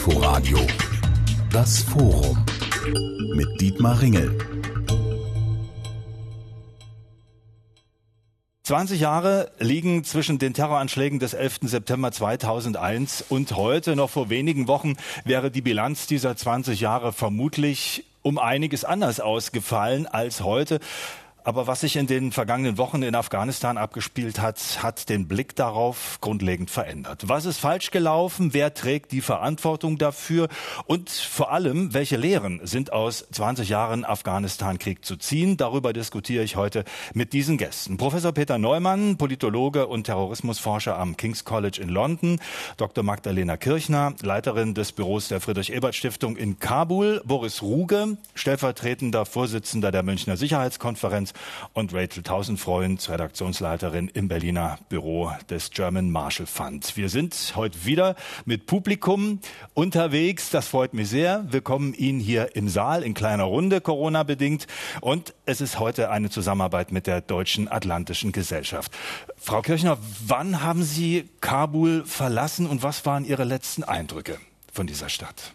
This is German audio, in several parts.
Inforadio Das Forum mit Dietmar Ringel. 20 Jahre liegen zwischen den Terroranschlägen des 11. September 2001 und heute. Noch vor wenigen Wochen wäre die Bilanz dieser 20 Jahre vermutlich um einiges anders ausgefallen als heute. Aber was sich in den vergangenen Wochen in Afghanistan abgespielt hat, hat den Blick darauf grundlegend verändert. Was ist falsch gelaufen? Wer trägt die Verantwortung dafür? Und vor allem, welche Lehren sind aus 20 Jahren Afghanistan-Krieg zu ziehen? Darüber diskutiere ich heute mit diesen Gästen. Professor Peter Neumann, Politologe und Terrorismusforscher am King's College in London. Dr. Magdalena Kirchner, Leiterin des Büros der Friedrich-Ebert-Stiftung in Kabul. Boris Ruge, stellvertretender Vorsitzender der Münchner Sicherheitskonferenz und Rachel Tausendfreund, Redaktionsleiterin im Berliner Büro des German Marshall Fund. Wir sind heute wieder mit Publikum unterwegs. Das freut mich sehr. Wir kommen Ihnen hier im Saal in kleiner Runde, Corona bedingt. Und es ist heute eine Zusammenarbeit mit der Deutschen Atlantischen Gesellschaft. Frau Kirchner, wann haben Sie Kabul verlassen und was waren Ihre letzten Eindrücke von dieser Stadt?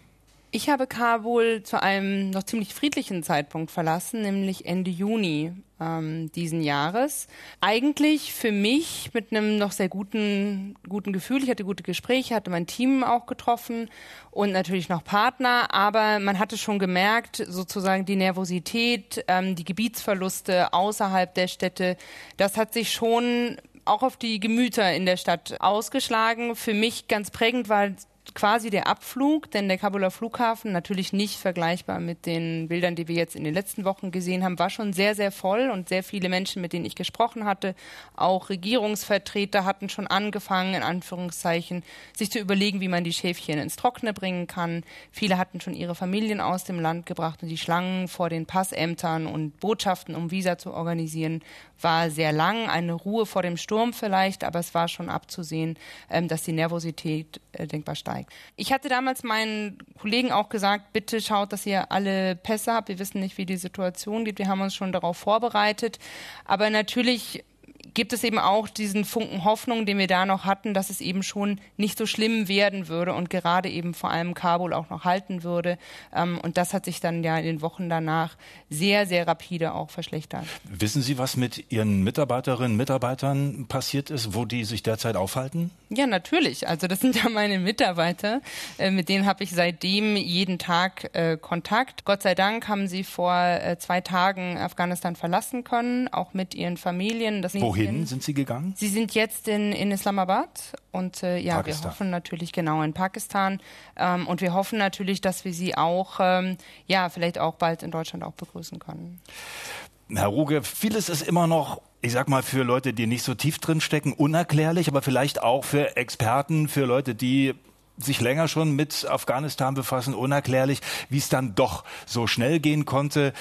Ich habe Kabul zu einem noch ziemlich friedlichen Zeitpunkt verlassen, nämlich Ende Juni ähm, diesen Jahres. Eigentlich für mich mit einem noch sehr guten, guten Gefühl. Ich hatte gute Gespräche, hatte mein Team auch getroffen und natürlich noch Partner, aber man hatte schon gemerkt, sozusagen die Nervosität, ähm, die Gebietsverluste außerhalb der Städte, das hat sich schon auch auf die Gemüter in der Stadt ausgeschlagen. Für mich ganz prägend war quasi der Abflug, denn der Kabuler Flughafen, natürlich nicht vergleichbar mit den Bildern, die wir jetzt in den letzten Wochen gesehen haben, war schon sehr, sehr voll und sehr viele Menschen, mit denen ich gesprochen hatte, auch Regierungsvertreter hatten schon angefangen, in Anführungszeichen, sich zu überlegen, wie man die Schäfchen ins Trockene bringen kann. Viele hatten schon ihre Familien aus dem Land gebracht und die Schlangen vor den Passämtern und Botschaften, um Visa zu organisieren, war sehr lang. Eine Ruhe vor dem Sturm vielleicht, aber es war schon abzusehen, ähm, dass die Nervosität äh, denkbar steigt steigt. Ich hatte damals meinen Kollegen auch gesagt, bitte schaut, dass ihr alle Pässe habt. Wir wissen nicht, wie die Situation geht. Wir haben uns schon darauf vorbereitet. Aber natürlich gibt es eben auch diesen Funken Hoffnung, den wir da noch hatten, dass es eben schon nicht so schlimm werden würde und gerade eben vor allem Kabul auch noch halten würde. Ähm, und das hat sich dann ja in den Wochen danach sehr, sehr rapide auch verschlechtert. Wissen Sie, was mit Ihren Mitarbeiterinnen und Mitarbeitern passiert ist, wo die sich derzeit aufhalten? Ja, natürlich. Also das sind ja meine Mitarbeiter. Äh, mit denen habe ich seitdem jeden Tag äh, Kontakt. Gott sei Dank haben sie vor äh, zwei Tagen Afghanistan verlassen können, auch mit ihren Familien. Das Wohin sind Sie gegangen? Sie sind jetzt in, in Islamabad und äh, ja, Pakistan. wir hoffen natürlich genau in Pakistan ähm, und wir hoffen natürlich, dass wir sie auch ähm, ja vielleicht auch bald in Deutschland auch begrüßen können. Herr Ruge, vieles ist immer noch ich sag mal, für Leute, die nicht so tief drin stecken, unerklärlich, aber vielleicht auch für Experten, für Leute, die sich länger schon mit Afghanistan befassen, unerklärlich, wie es dann doch so schnell gehen konnte.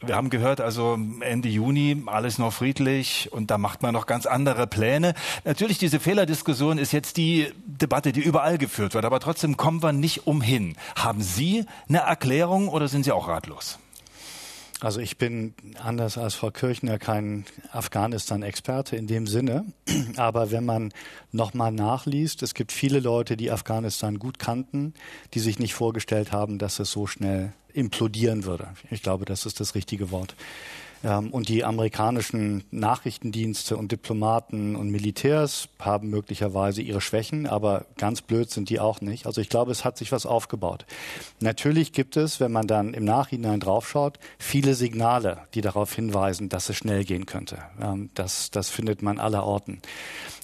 Wir haben gehört, also Ende Juni alles noch friedlich und da macht man noch ganz andere Pläne. Natürlich, diese Fehlerdiskussion ist jetzt die Debatte, die überall geführt wird, aber trotzdem kommen wir nicht umhin. Haben Sie eine Erklärung oder sind Sie auch ratlos? Also ich bin anders als Frau Kirchner kein Afghanistan-Experte in dem Sinne, aber wenn man nochmal nachliest, es gibt viele Leute, die Afghanistan gut kannten, die sich nicht vorgestellt haben, dass es so schnell implodieren würde. Ich glaube, das ist das richtige Wort. Ähm, und die amerikanischen Nachrichtendienste und Diplomaten und Militärs haben möglicherweise ihre Schwächen, aber ganz blöd sind die auch nicht. Also ich glaube, es hat sich was aufgebaut. Natürlich gibt es, wenn man dann im Nachhinein draufschaut, viele Signale, die darauf hinweisen, dass es schnell gehen könnte. Ähm, das, das findet man aller Orten.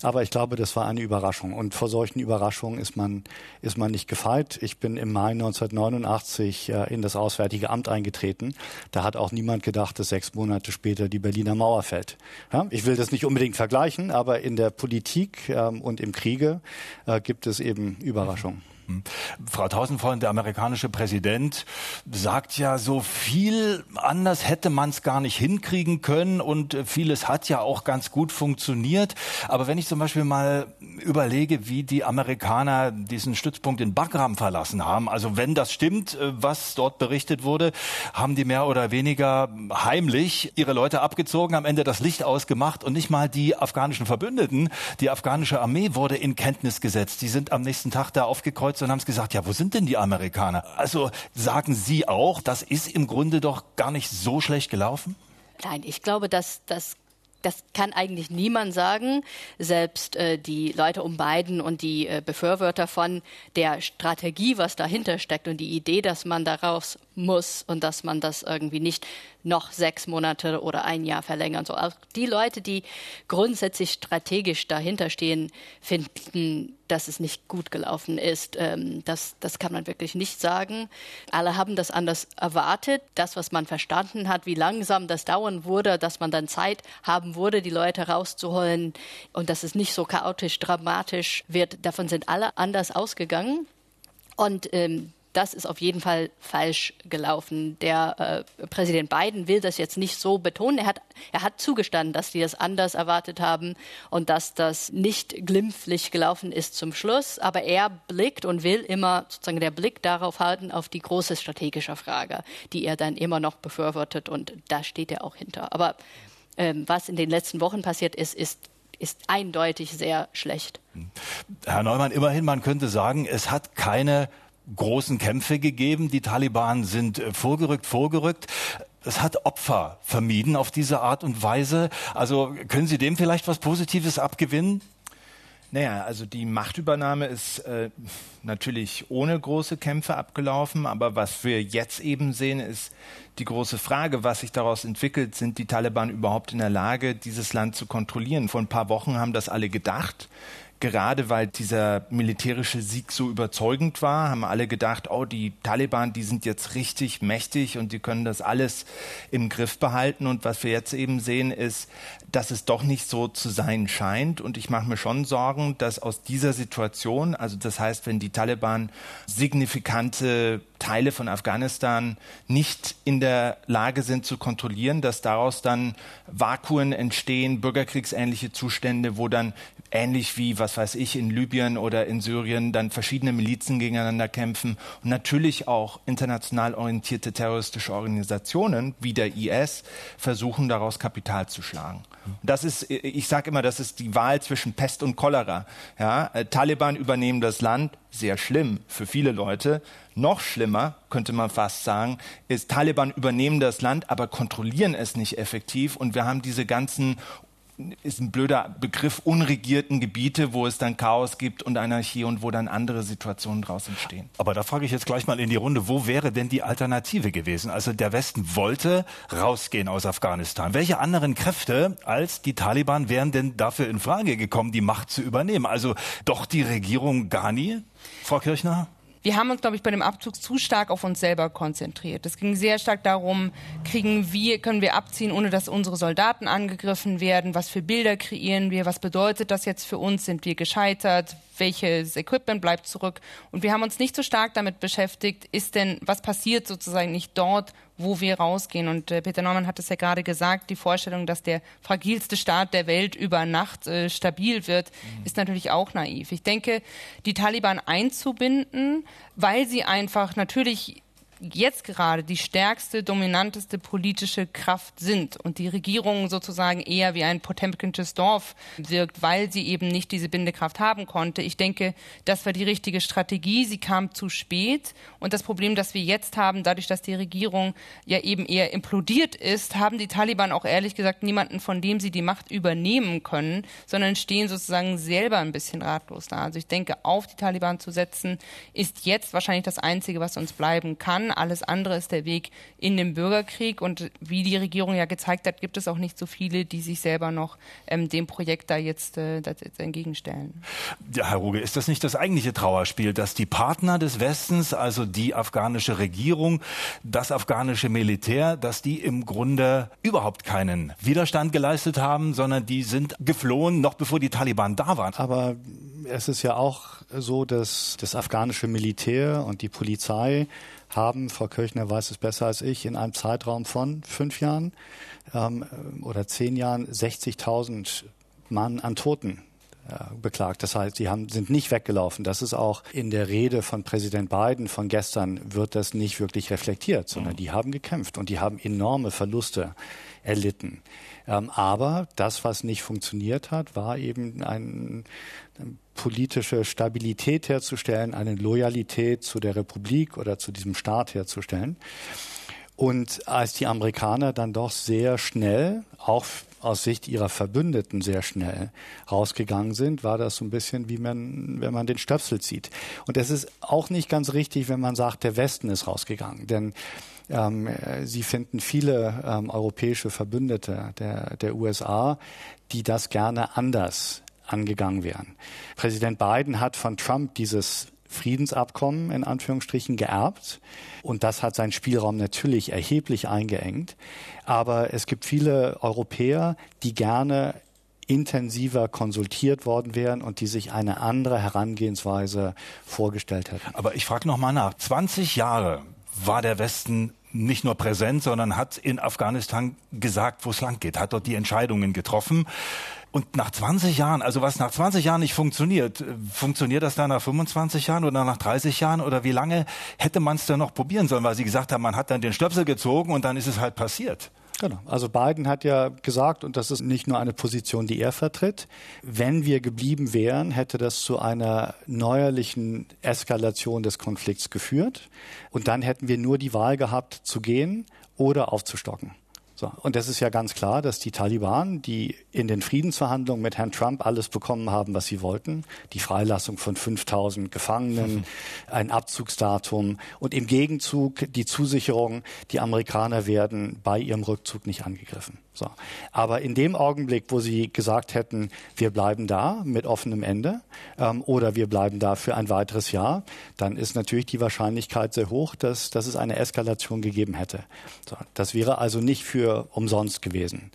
Aber ich glaube, das war eine Überraschung. Und vor solchen Überraschungen ist man, ist man nicht gefeit. Ich bin im Mai 1989 äh, in das Auswärtige Amt eingetreten. Da hat auch niemand gedacht, dass sechs Monate später die Berliner Mauer fällt. Ja, ich will das nicht unbedingt vergleichen, aber in der Politik ähm, und im Kriege äh, gibt es eben Überraschungen. Hm. Frau Tausendfreund, der amerikanische Präsident, sagt ja, so viel anders hätte man es gar nicht hinkriegen können und vieles hat ja auch ganz gut funktioniert. Aber wenn ich zum Beispiel mal überlege, wie die Amerikaner diesen Stützpunkt in Bagram verlassen haben, also wenn das stimmt, äh, was dort berichtet wurde, haben die mehr oder weniger heimlich ihre Leute abgezogen, am Ende das Licht ausgemacht und nicht mal die afghanischen Verbündeten, die afghanische Armee wurde in Kenntnis gesetzt. Die sind am nächsten Tag da aufgekreuzt angekreuzt und haben es gesagt, ja, wo sind denn die Amerikaner? Also sagen Sie auch, das ist im Grunde doch gar nicht so schlecht gelaufen? Nein, ich glaube, dass das das kann eigentlich niemand sagen. Selbst äh, die Leute um Biden und die äh, Befürworter von der Strategie, was dahinter steckt und die Idee, dass man daraus muss und dass man das irgendwie nicht noch sechs Monate oder ein Jahr verlängern soll. Auch die Leute, die grundsätzlich strategisch dahinter stehen, finden, dass es nicht gut gelaufen ist. Ähm, das, das kann man wirklich nicht sagen. Alle haben das anders erwartet. Das, was man verstanden hat, wie langsam das dauern wurde, dass man dann Zeit haben würde, die Leute rauszuholen und dass es nicht so chaotisch, dramatisch wird, davon sind alle anders ausgegangen. Und ähm, das ist auf jeden Fall falsch gelaufen. Der äh, Präsident Biden will das jetzt nicht so betonen. Er hat, er hat zugestanden, dass die das anders erwartet haben und dass das nicht glimpflich gelaufen ist zum Schluss. Aber er blickt und will immer sozusagen der Blick darauf halten, auf die große strategische Frage, die er dann immer noch befürwortet. Und da steht er auch hinter. Aber ähm, was in den letzten Wochen passiert ist, ist ist eindeutig sehr schlecht. Herr Neumann, immerhin, man könnte sagen, es hat keine großen Kämpfe gegeben. Die Taliban sind äh, vorgerückt, vorgerückt. Es hat Opfer vermieden auf diese Art und Weise. Also können Sie dem vielleicht was Positives abgewinnen? Naja, also die Machtübernahme ist äh, natürlich ohne große Kämpfe abgelaufen, aber was wir jetzt eben sehen, ist die große Frage, was sich daraus entwickelt. Sind die Taliban überhaupt in der Lage, dieses Land zu kontrollieren? Vor ein paar Wochen haben das alle gedacht gerade weil dieser militärische Sieg so überzeugend war, haben alle gedacht, oh, die Taliban, die sind jetzt richtig mächtig und die können das alles im Griff behalten. Und was wir jetzt eben sehen, ist, dass es doch nicht so zu sein scheint. Und ich mache mir schon Sorgen, dass aus dieser Situation, also das heißt, wenn die Taliban signifikante Teile von Afghanistan nicht in der Lage sind zu kontrollieren, dass daraus dann Vakuen entstehen, bürgerkriegsähnliche Zustände, wo dann ähnlich wie, was weiß ich, in Libyen oder in Syrien dann verschiedene Milizen gegeneinander kämpfen und natürlich auch international orientierte terroristische Organisationen wie der IS versuchen daraus Kapital zu schlagen. Das ist, ich sage immer, das ist die Wahl zwischen Pest und Cholera. Ja, äh, Taliban übernehmen das Land, sehr schlimm für viele Leute. Noch schlimmer, könnte man fast sagen, ist, Taliban übernehmen das Land, aber kontrollieren es nicht effektiv. Und wir haben diese ganzen ist ein blöder Begriff, unregierten Gebiete, wo es dann Chaos gibt und Anarchie und wo dann andere Situationen draus entstehen. Aber da frage ich jetzt gleich mal in die Runde, wo wäre denn die Alternative gewesen? Also der Westen wollte rausgehen aus Afghanistan. Welche anderen Kräfte als die Taliban wären denn dafür in Frage gekommen, die Macht zu übernehmen? Also doch die Regierung Ghani, Frau Kirchner? Wir haben uns, glaube ich, bei dem Abzug zu stark auf uns selber konzentriert. Es ging sehr stark darum, kriegen wir, können wir abziehen, ohne dass unsere Soldaten angegriffen werden? Was für Bilder kreieren wir? Was bedeutet das jetzt für uns? Sind wir gescheitert? Welches Equipment bleibt zurück. Und wir haben uns nicht so stark damit beschäftigt, ist denn, was passiert sozusagen nicht dort, wo wir rausgehen. Und äh, Peter Neumann hat es ja gerade gesagt, die Vorstellung, dass der fragilste Staat der Welt über Nacht äh, stabil wird, mhm. ist natürlich auch naiv. Ich denke, die Taliban einzubinden, weil sie einfach natürlich jetzt gerade die stärkste, dominanteste politische Kraft sind und die Regierung sozusagen eher wie ein potemkinsches Dorf wirkt, weil sie eben nicht diese Bindekraft haben konnte. Ich denke, das war die richtige Strategie. Sie kam zu spät und das Problem, das wir jetzt haben, dadurch, dass die Regierung ja eben eher implodiert ist, haben die Taliban auch ehrlich gesagt niemanden, von dem sie die Macht übernehmen können, sondern stehen sozusagen selber ein bisschen ratlos da. Also ich denke, auf die Taliban zu setzen, ist jetzt wahrscheinlich das Einzige, was uns bleiben kann. Alles andere ist der Weg in den Bürgerkrieg. Und wie die Regierung ja gezeigt hat, gibt es auch nicht so viele, die sich selber noch ähm, dem Projekt da jetzt, äh, das jetzt entgegenstellen. Ja, Herr Ruge, ist das nicht das eigentliche Trauerspiel, dass die Partner des Westens, also die afghanische Regierung, das afghanische Militär, dass die im Grunde überhaupt keinen Widerstand geleistet haben, sondern die sind geflohen, noch bevor die Taliban da waren? Aber es ist ja auch so, dass das afghanische Militär und die Polizei haben, Frau Kirchner weiß es besser als ich, in einem Zeitraum von fünf Jahren ähm, oder zehn Jahren 60.000 Mann an Toten äh, beklagt. Das heißt, sie haben, sind nicht weggelaufen. Das ist auch in der Rede von Präsident Biden von gestern wird das nicht wirklich reflektiert, sondern mhm. die haben gekämpft und die haben enorme Verluste erlitten. Ähm, aber das, was nicht funktioniert hat, war eben ein, ein politische Stabilität herzustellen, eine Loyalität zu der Republik oder zu diesem Staat herzustellen. Und als die Amerikaner dann doch sehr schnell, auch aus Sicht ihrer Verbündeten sehr schnell rausgegangen sind, war das so ein bisschen wie man, wenn man den Stöpsel zieht. Und es ist auch nicht ganz richtig, wenn man sagt, der Westen ist rausgegangen. Denn ähm, sie finden viele ähm, europäische Verbündete der, der USA, die das gerne anders angegangen wären. Präsident Biden hat von Trump dieses Friedensabkommen in Anführungsstrichen geerbt. Und das hat seinen Spielraum natürlich erheblich eingeengt. Aber es gibt viele Europäer, die gerne intensiver konsultiert worden wären und die sich eine andere Herangehensweise vorgestellt hätten. Aber ich frage noch mal nach. 20 Jahre war der Westen nicht nur präsent, sondern hat in Afghanistan gesagt, wo es lang geht, hat dort die Entscheidungen getroffen. Und nach 20 Jahren, also was nach 20 Jahren nicht funktioniert, funktioniert das dann nach 25 Jahren oder nach 30 Jahren oder wie lange hätte man es denn noch probieren sollen, weil Sie gesagt haben, man hat dann den Stöpsel gezogen und dann ist es halt passiert. Genau. Also Biden hat ja gesagt, und das ist nicht nur eine Position, die er vertritt, wenn wir geblieben wären, hätte das zu einer neuerlichen Eskalation des Konflikts geführt. Und dann hätten wir nur die Wahl gehabt, zu gehen oder aufzustocken. So, und das ist ja ganz klar, dass die Taliban, die in den Friedensverhandlungen mit Herrn Trump alles bekommen haben, was sie wollten, die Freilassung von 5000 Gefangenen, ein Abzugsdatum und im Gegenzug die Zusicherung, die Amerikaner werden bei ihrem Rückzug nicht angegriffen. So. Aber in dem Augenblick, wo sie gesagt hätten, wir bleiben da mit offenem Ende ähm, oder wir bleiben da für ein weiteres Jahr, dann ist natürlich die Wahrscheinlichkeit sehr hoch, dass, dass es eine Eskalation gegeben hätte. So. Das wäre also nicht für umsonst gewesen.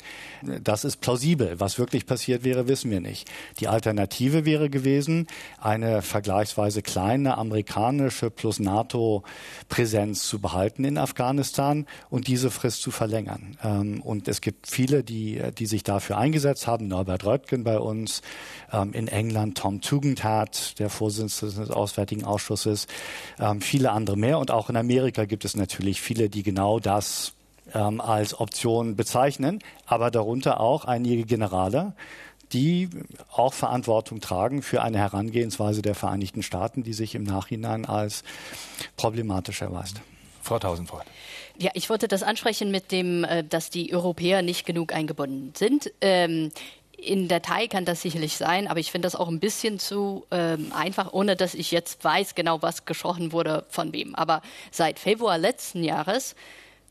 Das ist plausibel. Was wirklich passiert wäre, wissen wir nicht. Die Alternative wäre gewesen, eine vergleichsweise kleine amerikanische plus NATO-Präsenz zu behalten in Afghanistan und diese Frist zu verlängern. Ähm, und es gibt viele, die, die sich dafür eingesetzt haben. Norbert Röttgen bei uns, ähm, in England Tom Tugendhat, der Vorsitzende des Auswärtigen Ausschusses, ähm, viele andere mehr. Und auch in Amerika gibt es natürlich viele, die genau das ähm, als Option bezeichnen, aber darunter auch einige Generale, die auch Verantwortung tragen für eine Herangehensweise der Vereinigten Staaten, die sich im Nachhinein als problematisch erweist. Frau Tausendfreund. Ja, ich wollte das ansprechen mit dem, äh, dass die Europäer nicht genug eingebunden sind. Ähm, in der Teil kann das sicherlich sein, aber ich finde das auch ein bisschen zu ähm, einfach, ohne dass ich jetzt weiß genau, was gesprochen wurde von wem. Aber seit Februar letzten Jahres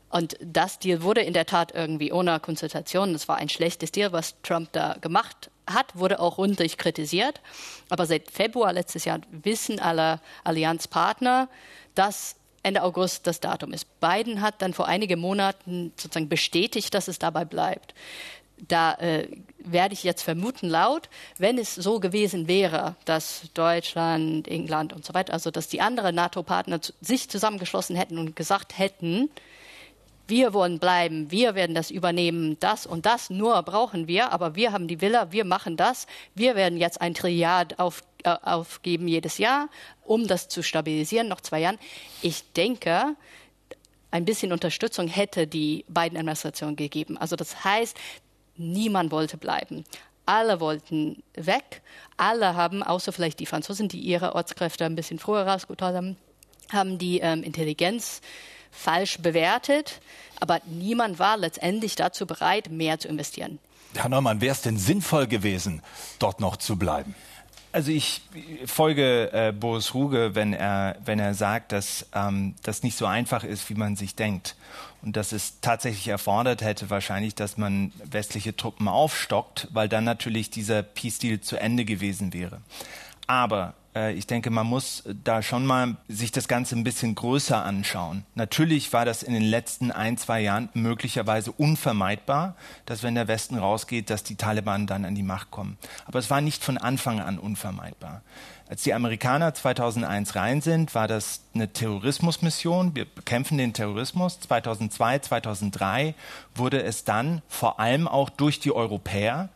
und das Deal wurde in der Tat irgendwie ohne Konsultation. Das war ein schlechtes Deal, was Trump da gemacht hat, wurde auch rundlich kritisiert. Aber seit Februar letztes Jahr wissen alle Allianzpartner, dass Ende August das Datum ist. Biden hat dann vor einigen Monaten sozusagen bestätigt, dass es dabei bleibt. Da äh, werde ich jetzt vermuten laut, wenn es so gewesen wäre, dass Deutschland, England und so weiter, also dass die anderen NATO-Partner sich zusammengeschlossen hätten und gesagt hätten, wir wollen bleiben, wir werden das übernehmen, das und das nur brauchen wir, aber wir haben die Villa, wir machen das, wir werden jetzt ein Trilliard auf, äh, aufgeben jedes Jahr, um das zu stabilisieren, noch zwei Jahren. Ich denke, ein bisschen Unterstützung hätte die beiden Administrationen gegeben. Also das heißt, niemand wollte bleiben. Alle wollten weg. Alle haben, außer vielleicht die Franzosen, die ihre Ortskräfte ein bisschen früher rausgeholt haben, haben die ähm, Intelligenz falsch bewertet, aber niemand war letztendlich dazu bereit, mehr zu investieren. Herr Neumann, wäre es denn sinnvoll gewesen, dort noch zu bleiben? Also ich folge äh, Boris Ruge, wenn er, wenn er sagt, dass ähm, das nicht so einfach ist, wie man sich denkt. Und dass es tatsächlich erfordert hätte, wahrscheinlich, dass man westliche Truppen aufstockt, weil dann natürlich dieser Peace-Deal zu Ende gewesen wäre. Aber äh, ich denke, man muss da schon mal sich das Ganze ein bisschen größer anschauen. Natürlich war das in den letzten ein, zwei Jahren möglicherweise unvermeidbar, dass wenn der Westen rausgeht, dass die Taliban dann an die Macht kommen. Aber es war nicht von Anfang an unvermeidbar. Als die Amerikaner 2001 rein sind, war das eine Terrorismusmission. Wir bekämpfen den Terrorismus. 2002, 2003 wurde es dann vor allem auch durch die Europäer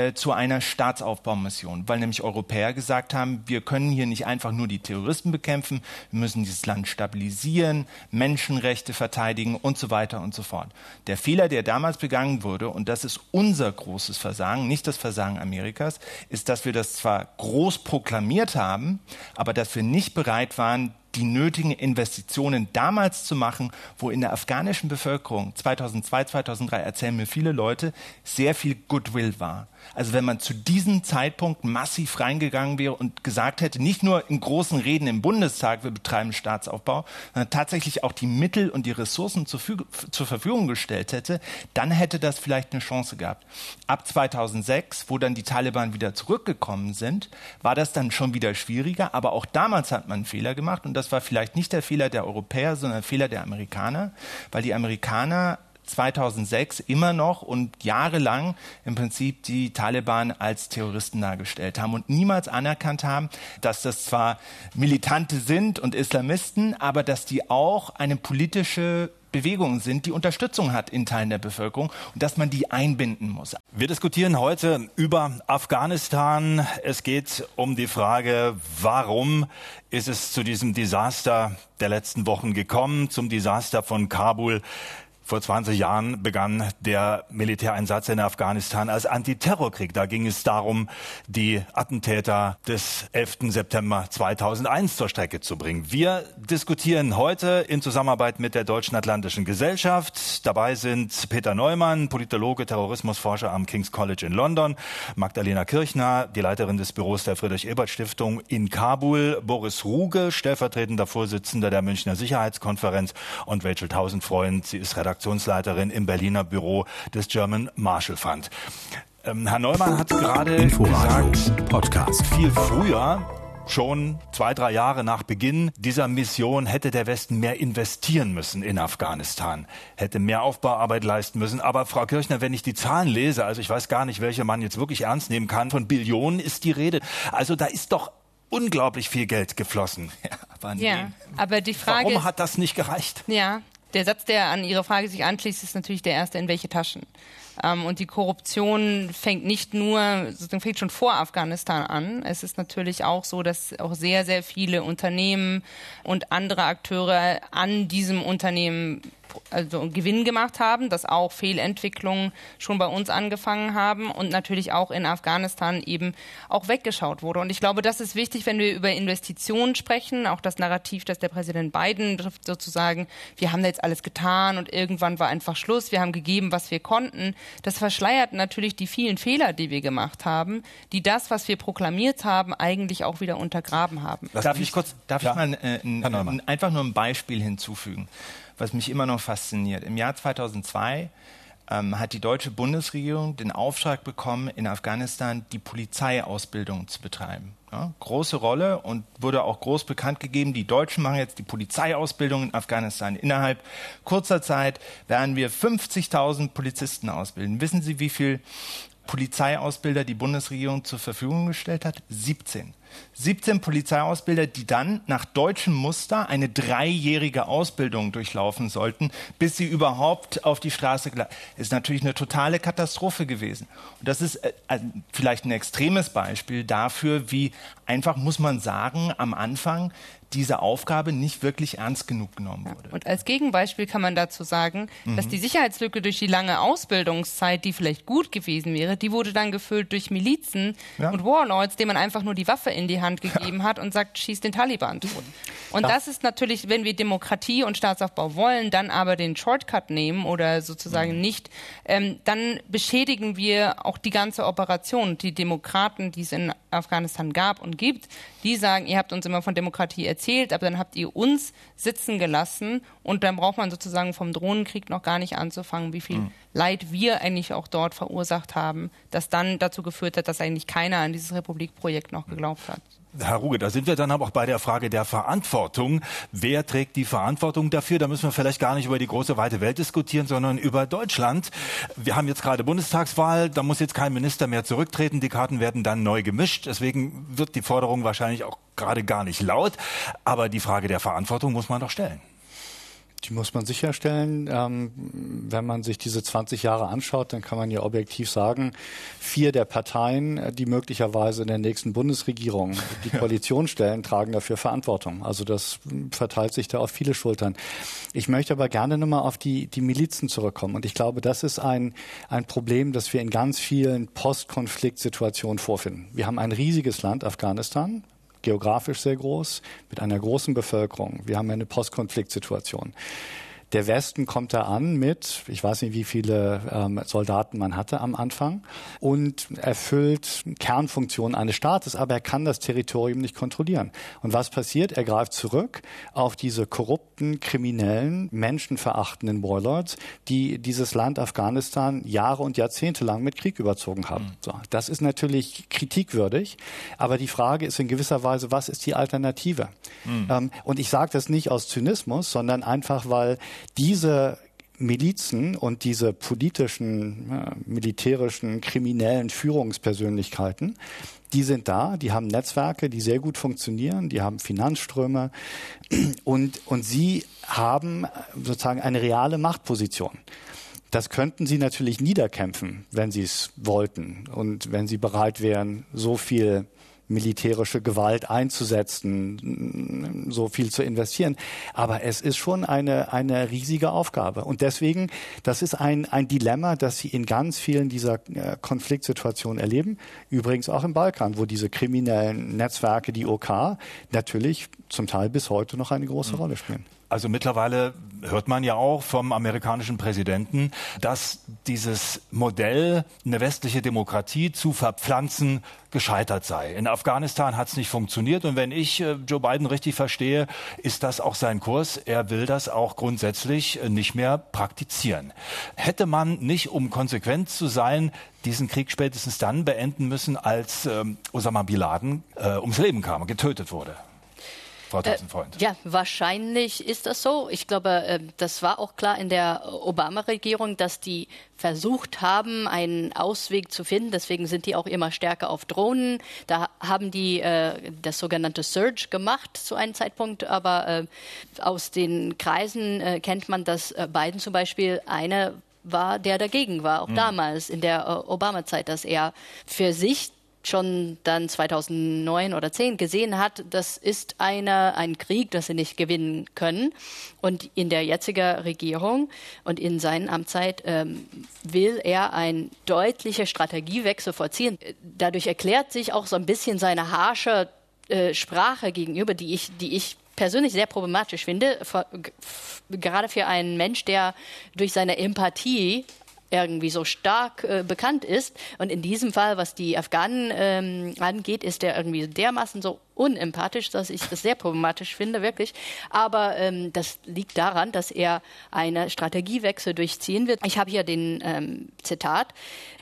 äh, zu einer Staatsaufbaumission, weil nämlich Europäer gesagt haben, wir können hier nicht einfach nur die Terroristen bekämpfen, wir müssen dieses Land stabilisieren, Menschenrechte verteidigen und so weiter und so fort. Der Fehler, der damals begangen wurde, und das ist unser großes Versagen, nicht das Versagen Amerikas, ist, dass wir das zwar groß proklamiert haben, aber dass wir nicht bereit waren, die nötigen Investitionen damals zu machen, wo in der afghanischen Bevölkerung 2002, 2003 erzählen mir viele Leute, sehr viel Goodwill war. Also wenn man zu diesem Zeitpunkt massiv reingegangen wäre und gesagt hätte, nicht nur in großen Reden im Bundestag, wir betreiben Staatsaufbau, sondern tatsächlich auch die Mittel und die Ressourcen zur, zur Verfügung gestellt hätte, dann hätte das vielleicht eine Chance gehabt. Ab 2006, wo dann die Taliban wieder zurückgekommen sind, war das dann schon wieder schwieriger. Aber auch damals hat man einen Fehler gemacht und das war vielleicht nicht der Fehler der Europäer, sondern der Fehler der Amerikaner, weil die Amerikaner 2006 immer noch und jahrelang im Prinzip die Taliban als Terroristen dargestellt haben und niemals anerkannt haben, dass das zwar Militante sind und Islamisten, aber dass die auch eine politische Bewegung sind, die Unterstützung hat in Teilen der Bevölkerung und dass man die einbinden muss. Wir diskutieren heute über Afghanistan. Es geht um die Frage, warum ist es zu diesem Desaster der letzten Wochen gekommen, zum Desaster von Kabul. Vor 20 Jahren begann der Militäreinsatz in Afghanistan als Antiterrorkrieg. Da ging es darum, die Attentäter des 11. September 2001 zur Strecke zu bringen. Wir diskutieren heute in Zusammenarbeit mit der Deutschen Atlantischen Gesellschaft. Dabei sind Peter Neumann, Politologe, Terrorismusforscher am King's College in London, Magdalena Kirchner, die Leiterin des Büros der Friedrich-Ebert-Stiftung in Kabul, Boris Ruge, stellvertretender Vorsitzender der Münchner Sicherheitskonferenz und Rachel Tausendfreund, sie ist Redakteur Redaktionsleiterin im Berliner Büro des German Marshall Fund. Ähm, Herr Neumann hat gerade gesagt, Podcast. viel früher Schon zwei, drei Jahre nach Beginn dieser Mission hätte der Westen mehr investieren müssen in Afghanistan, hätte mehr Aufbauarbeit leisten müssen. Aber Frau Kirchner, wenn ich die Zahlen lese, also ich weiß gar nicht, welche man jetzt wirklich ernst nehmen kann, von Billionen ist die Rede. Also da ist doch unglaublich viel Geld geflossen. Ja, aber, ja, aber die Frage. Warum hat das nicht gereicht? Ja, der Satz, der an Ihre Frage sich anschließt, ist natürlich der erste, in welche Taschen. Ähm, und die Korruption fängt nicht nur, sozusagen fängt schon vor Afghanistan an. Es ist natürlich auch so, dass auch sehr, sehr viele Unternehmen und andere Akteure an diesem Unternehmen also Gewinn gemacht haben, dass auch Fehlentwicklungen schon bei uns angefangen haben und natürlich auch in Afghanistan eben auch weggeschaut wurde. Und ich glaube, das ist wichtig, wenn wir über Investitionen sprechen, auch das Narrativ, das der Präsident Biden trifft, sozusagen, wir haben da jetzt alles getan und irgendwann war einfach Schluss, wir haben gegeben, was wir konnten. Das verschleiert natürlich die vielen Fehler, die wir gemacht haben, die das, was wir proklamiert haben, eigentlich auch wieder untergraben haben. Darf ich kurz, darf ja. ich mal äh, ein, ein, einfach nur ein Beispiel hinzufügen? Was mich immer noch fasziniert. Im Jahr 2002 ähm, hat die deutsche Bundesregierung den Auftrag bekommen, in Afghanistan die Polizeiausbildung zu betreiben. Ja, große Rolle und wurde auch groß bekannt gegeben. Die Deutschen machen jetzt die Polizeiausbildung in Afghanistan. Innerhalb kurzer Zeit werden wir 50.000 Polizisten ausbilden. Wissen Sie, wie viel Polizeiausbilder die Bundesregierung zur Verfügung gestellt hat? 17. 17 Polizeiausbilder, die dann nach deutschem Muster eine dreijährige Ausbildung durchlaufen sollten, bis sie überhaupt auf die Straße gelangen. Ist natürlich eine totale Katastrophe gewesen. Und das ist äh, vielleicht ein extremes Beispiel dafür, wie einfach, muss man sagen, am Anfang diese Aufgabe nicht wirklich ernst genug genommen wurde. Und als Gegenbeispiel kann man dazu sagen, mhm. dass die Sicherheitslücke durch die lange Ausbildungszeit, die vielleicht gut gewesen wäre, die wurde dann gefüllt durch Milizen ja. und Warlords, denen man einfach nur die Waffe in die Hand gegeben ja. hat und sagt, schieß den Taliban tot. Und ja. das ist natürlich, wenn wir Demokratie und Staatsaufbau wollen, dann aber den Shortcut nehmen oder sozusagen mhm. nicht, ähm, dann beschädigen wir auch die ganze Operation. Die Demokraten, die es in Afghanistan gab und gibt, die sagen, ihr habt uns immer von Demokratie erzählt, aber dann habt ihr uns sitzen gelassen und dann braucht man sozusagen vom Drohnenkrieg noch gar nicht anzufangen, wie viel mhm. Leid wir eigentlich auch dort verursacht haben, das dann dazu geführt hat, dass eigentlich keiner an dieses Republikprojekt noch geglaubt hat. Herr Ruge, da sind wir dann aber auch bei der Frage der Verantwortung. Wer trägt die Verantwortung dafür? Da müssen wir vielleicht gar nicht über die große weite Welt diskutieren, sondern über Deutschland. Wir haben jetzt gerade Bundestagswahl, da muss jetzt kein Minister mehr zurücktreten. Die Karten werden dann neu gemischt. Deswegen wird die Forderung wahrscheinlich auch gerade gar nicht laut. Aber die Frage der Verantwortung muss man doch stellen. Die muss man sicherstellen. Ähm, wenn man sich diese 20 Jahre anschaut, dann kann man ja objektiv sagen, vier der Parteien, äh, die möglicherweise in der nächsten Bundesregierung die Koalition stellen, tragen dafür Verantwortung. Also das verteilt sich da auf viele Schultern. Ich möchte aber gerne nochmal auf die, die Milizen zurückkommen. Und ich glaube, das ist ein, ein Problem, das wir in ganz vielen Postkonfliktsituationen vorfinden. Wir haben ein riesiges Land, Afghanistan, geografisch sehr groß, mit einer großen Bevölkerung. Wir haben eine Postkonfliktsituation. Der Westen kommt da an mit, ich weiß nicht, wie viele ähm, Soldaten man hatte am Anfang und erfüllt Kernfunktionen eines Staates, aber er kann das Territorium nicht kontrollieren. Und was passiert? Er greift zurück auf diese korrupten, kriminellen, menschenverachtenden Warlords, die dieses Land Afghanistan Jahre und Jahrzehnte lang mit Krieg überzogen haben. Mhm. So, das ist natürlich kritikwürdig, aber die Frage ist in gewisser Weise, was ist die Alternative? Mhm. Ähm, und ich sage das nicht aus Zynismus, sondern einfach, weil diese Milizen und diese politischen, militärischen, kriminellen Führungspersönlichkeiten, die sind da, die haben Netzwerke, die sehr gut funktionieren, die haben Finanzströme und, und sie haben sozusagen eine reale Machtposition. Das könnten sie natürlich niederkämpfen, wenn sie es wollten und wenn sie bereit wären, so viel militärische Gewalt einzusetzen, so viel zu investieren. Aber es ist schon eine, eine riesige Aufgabe. Und deswegen, das ist ein, ein Dilemma, das Sie in ganz vielen dieser äh, Konfliktsituationen erleben. Übrigens auch im Balkan, wo diese kriminellen Netzwerke, die OK, natürlich zum Teil bis heute noch eine große mhm. Rolle spielen. Also mittlerweile hört man ja auch vom amerikanischen Präsidenten, dass dieses Modell, eine westliche Demokratie zu verpflanzen, gescheitert sei. In Afghanistan hat es nicht funktioniert und wenn ich äh, Joe Biden richtig verstehe, ist das auch sein Kurs. Er will das auch grundsätzlich äh, nicht mehr praktizieren. Hätte man nicht, um konsequent zu sein, diesen Krieg spätestens dann beenden müssen, als ähm, Osama Bin Laden äh, ums Leben kam und getötet wurde? Frau Tassenfreund. Äh, ja, wahrscheinlich ist das so. Ich glaube, äh, das war auch klar in der Obama-Regierung, dass die versucht haben, einen Ausweg zu finden. Deswegen sind die auch immer stärker auf Drohnen. Da haben die äh, das sogenannte Surge gemacht zu einem Zeitpunkt. Aber äh, aus den Kreisen äh, kennt man, dass äh, Biden zum Beispiel eine war, der dagegen war, auch mhm. damals in der äh, Obama-Zeit, dass er für sich schon dann 2009 oder 10 gesehen hat, das ist eine, ein Krieg, das sie nicht gewinnen können. Und in der jetzigen Regierung und in seiner Amtszeit ähm, will er einen deutlichen Strategiewechsel vollziehen. Dadurch erklärt sich auch so ein bisschen seine harsche äh, Sprache gegenüber, die ich, die ich persönlich sehr problematisch finde, gerade für einen Mensch, der durch seine Empathie irgendwie so stark äh, bekannt ist. Und in diesem Fall, was die Afghanen ähm, angeht, ist der irgendwie dermaßen so unempathisch, dass ich das sehr problematisch finde, wirklich. Aber ähm, das liegt daran, dass er eine Strategiewechsel durchziehen wird. Ich habe hier den ähm, Zitat.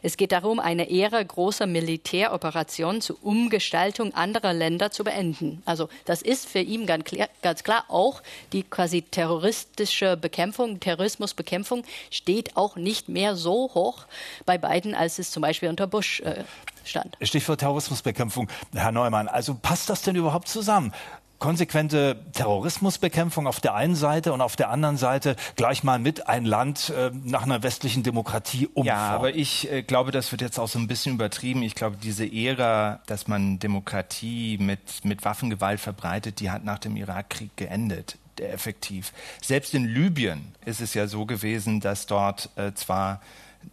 Es geht darum, eine Ära großer Militäroperationen zur Umgestaltung anderer Länder zu beenden. Also das ist für ihn ganz klar, ganz klar auch die quasi terroristische Bekämpfung, Terrorismusbekämpfung steht auch nicht mehr so hoch bei beiden, als es zum Beispiel unter Bush äh, stand. Stichwort Terrorismusbekämpfung. Herr Neumann, also passt das denn überhaupt zusammen? konsequente Terrorismusbekämpfung auf der einen Seite und auf der anderen Seite gleich mal mit ein Land äh, nach einer westlichen Demokratie umformen. Ja, aber ich äh, glaube, das wird jetzt auch so ein bisschen übertrieben. Ich glaube, diese Ära, dass man Demokratie mit, mit Waffengewalt verbreitet, die hat nach dem Irakkrieg geendet effektiv. Selbst in Libyen ist es ja so gewesen, dass dort äh, zwar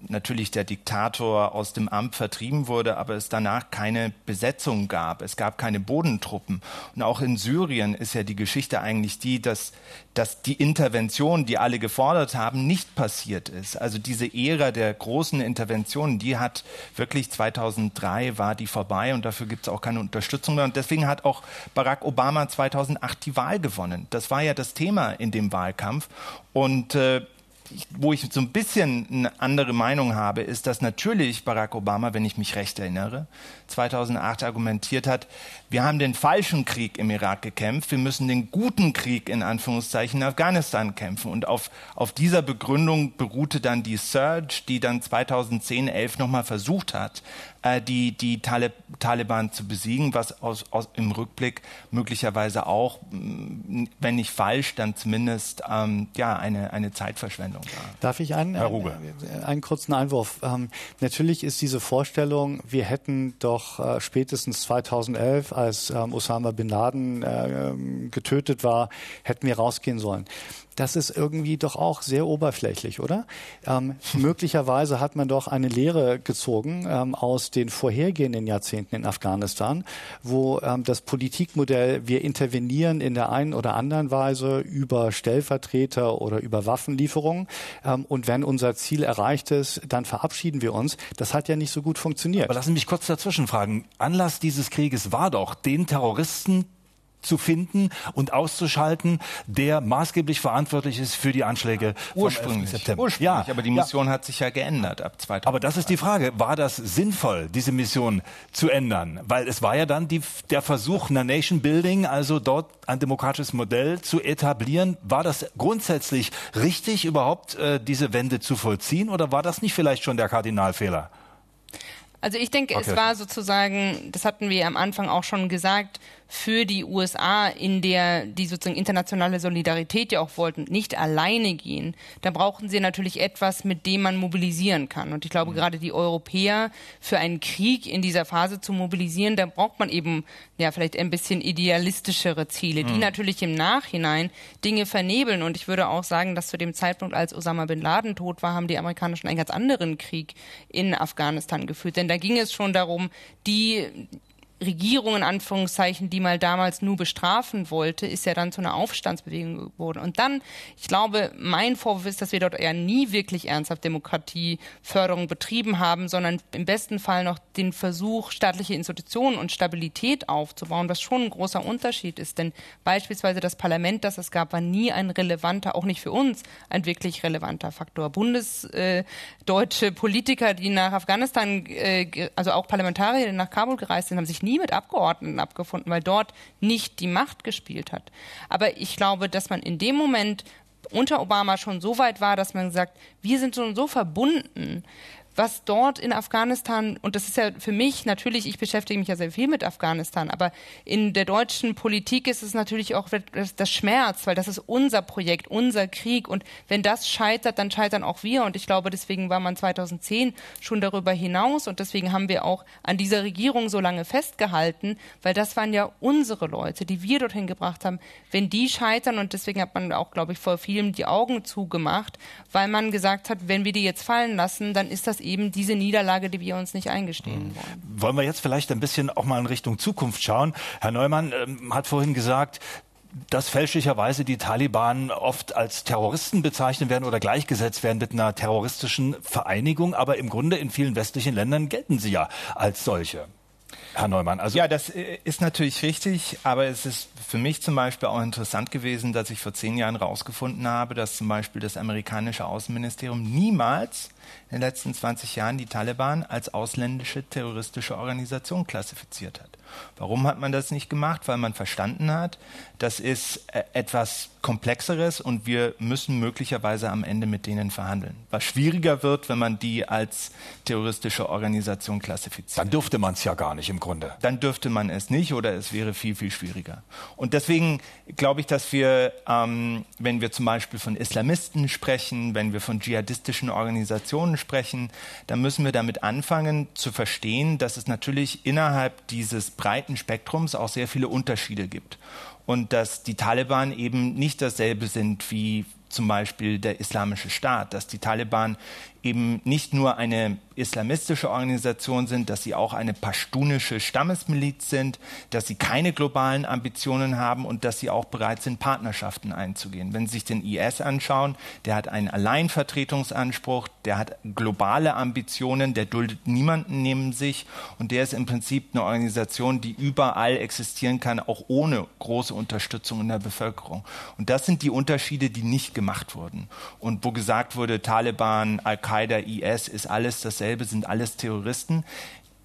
natürlich der Diktator aus dem Amt vertrieben wurde, aber es danach keine Besetzung gab. Es gab keine Bodentruppen. Und auch in Syrien ist ja die Geschichte eigentlich die, dass, dass die Intervention, die alle gefordert haben, nicht passiert ist. Also diese Ära der großen Interventionen, die hat wirklich 2003 war die vorbei und dafür gibt es auch keine Unterstützung mehr. Und deswegen hat auch Barack Obama 2008 die Wahl gewonnen. Das war ja das Thema in dem Wahlkampf. Und äh, wo ich so ein bisschen eine andere Meinung habe, ist, dass natürlich Barack Obama, wenn ich mich recht erinnere, 2008 argumentiert hat, wir haben den falschen Krieg im Irak gekämpft, wir müssen den guten Krieg in Anführungszeichen in Afghanistan kämpfen. Und auf, auf dieser Begründung beruhte dann die Surge, die dann 2010, 11 nochmal versucht hat, äh, die, die Tale Taliban zu besiegen, was aus, aus, im Rückblick möglicherweise auch, wenn nicht falsch, dann zumindest ähm, ja, eine, eine Zeitverschwendung war. Darf ich einen, Herr Ruge. einen, einen kurzen Einwurf? Ähm, natürlich ist diese Vorstellung, wir hätten doch äh, spätestens 2011, als ähm, Osama bin Laden äh, getötet war, hätten wir rausgehen sollen das ist irgendwie doch auch sehr oberflächlich, oder? Ähm, möglicherweise hat man doch eine Lehre gezogen ähm, aus den vorhergehenden Jahrzehnten in Afghanistan, wo ähm, das Politikmodell, wir intervenieren in der einen oder anderen Weise über Stellvertreter oder über Waffenlieferungen ähm, und wenn unser Ziel erreicht ist, dann verabschieden wir uns. Das hat ja nicht so gut funktioniert. Aber lassen Sie mich kurz dazwischen fragen. Anlass dieses Krieges war doch, den Terroristen zu finden und auszuschalten, der maßgeblich verantwortlich ist für die Anschläge ursprünglich. vom September. Ursprünglich, ja, aber die Mission ja. hat sich ja geändert ab 2000. Aber das ist die Frage, war das sinnvoll, diese Mission zu ändern? Weil es war ja dann die, der Versuch einer Nation Building, also dort ein demokratisches Modell zu etablieren. War das grundsätzlich richtig, überhaupt äh, diese Wende zu vollziehen oder war das nicht vielleicht schon der Kardinalfehler? Also ich denke, okay. es war sozusagen, das hatten wir am Anfang auch schon gesagt, für die USA, in der die sozusagen internationale Solidarität ja auch wollten, nicht alleine gehen, dann brauchen sie natürlich etwas, mit dem man mobilisieren kann. Und ich glaube, mhm. gerade die Europäer für einen Krieg in dieser Phase zu mobilisieren, da braucht man eben ja vielleicht ein bisschen idealistischere Ziele, mhm. die natürlich im Nachhinein Dinge vernebeln. Und ich würde auch sagen, dass zu dem Zeitpunkt, als Osama bin Laden tot war, haben die Amerikaner schon einen ganz anderen Krieg in Afghanistan geführt. Denn da ging es schon darum, die Regierung in Anführungszeichen, die mal damals nur bestrafen wollte, ist ja dann zu einer Aufstandsbewegung geworden. Und dann, ich glaube, mein Vorwurf ist, dass wir dort ja nie wirklich ernsthaft Demokratieförderung betrieben haben, sondern im besten Fall noch den Versuch, staatliche Institutionen und Stabilität aufzubauen, was schon ein großer Unterschied ist. Denn beispielsweise das Parlament, das es gab, war nie ein relevanter, auch nicht für uns, ein wirklich relevanter Faktor. Bundesdeutsche äh, Politiker, die nach Afghanistan, äh, also auch Parlamentarier, die nach Kabul gereist sind, haben sich nie mit Abgeordneten abgefunden, weil dort nicht die Macht gespielt hat. Aber ich glaube, dass man in dem Moment unter Obama schon so weit war, dass man sagt, wir sind so, so verbunden was dort in Afghanistan, und das ist ja für mich natürlich, ich beschäftige mich ja sehr viel mit Afghanistan, aber in der deutschen Politik ist es natürlich auch das Schmerz, weil das ist unser Projekt, unser Krieg. Und wenn das scheitert, dann scheitern auch wir. Und ich glaube, deswegen war man 2010 schon darüber hinaus. Und deswegen haben wir auch an dieser Regierung so lange festgehalten, weil das waren ja unsere Leute, die wir dorthin gebracht haben. Wenn die scheitern, und deswegen hat man auch, glaube ich, vor vielem die Augen zugemacht, weil man gesagt hat, wenn wir die jetzt fallen lassen, dann ist das eben diese Niederlage, die wir uns nicht eingestehen mhm. wollen. Wollen wir jetzt vielleicht ein bisschen auch mal in Richtung Zukunft schauen? Herr Neumann ähm, hat vorhin gesagt, dass fälschlicherweise die Taliban oft als Terroristen bezeichnet werden oder gleichgesetzt werden mit einer terroristischen Vereinigung. Aber im Grunde in vielen westlichen Ländern gelten sie ja als solche. Herr Neumann. Also ja, das äh, ist natürlich richtig, aber es ist für mich zum Beispiel auch interessant gewesen, dass ich vor zehn Jahren herausgefunden habe, dass zum Beispiel das amerikanische Außenministerium niemals in den letzten 20 Jahren die Taliban als ausländische terroristische Organisation klassifiziert hat. Warum hat man das nicht gemacht? Weil man verstanden hat, das ist äh, etwas Komplexeres und wir müssen möglicherweise am Ende mit denen verhandeln. Was schwieriger wird, wenn man die als terroristische Organisation klassifiziert. Dann dürfte man es ja gar nicht im Grunde. Dann dürfte man es nicht oder es wäre viel, viel schwieriger. Und deswegen glaube ich, dass wir, ähm, wenn wir zum Beispiel von Islamisten sprechen, wenn wir von dschihadistischen Organisationen sprechen, dann müssen wir damit anfangen zu verstehen, dass es natürlich innerhalb dieses breiten Spektrums auch sehr viele Unterschiede gibt. Und dass die Taliban eben nicht dasselbe sind wie zum Beispiel der Islamische Staat, dass die Taliban eben nicht nur eine islamistische Organisation sind, dass sie auch eine pashtunische Stammesmiliz sind, dass sie keine globalen Ambitionen haben und dass sie auch bereit sind, Partnerschaften einzugehen. Wenn Sie sich den IS anschauen, der hat einen Alleinvertretungsanspruch, der hat globale Ambitionen, der duldet niemanden neben sich und der ist im Prinzip eine Organisation, die überall existieren kann, auch ohne große Unterstützung in der Bevölkerung. Und das sind die Unterschiede, die nicht gemacht wurden. Und wo gesagt wurde, Taliban, Al-Qaida, IS ist alles dasselbe, sind alles Terroristen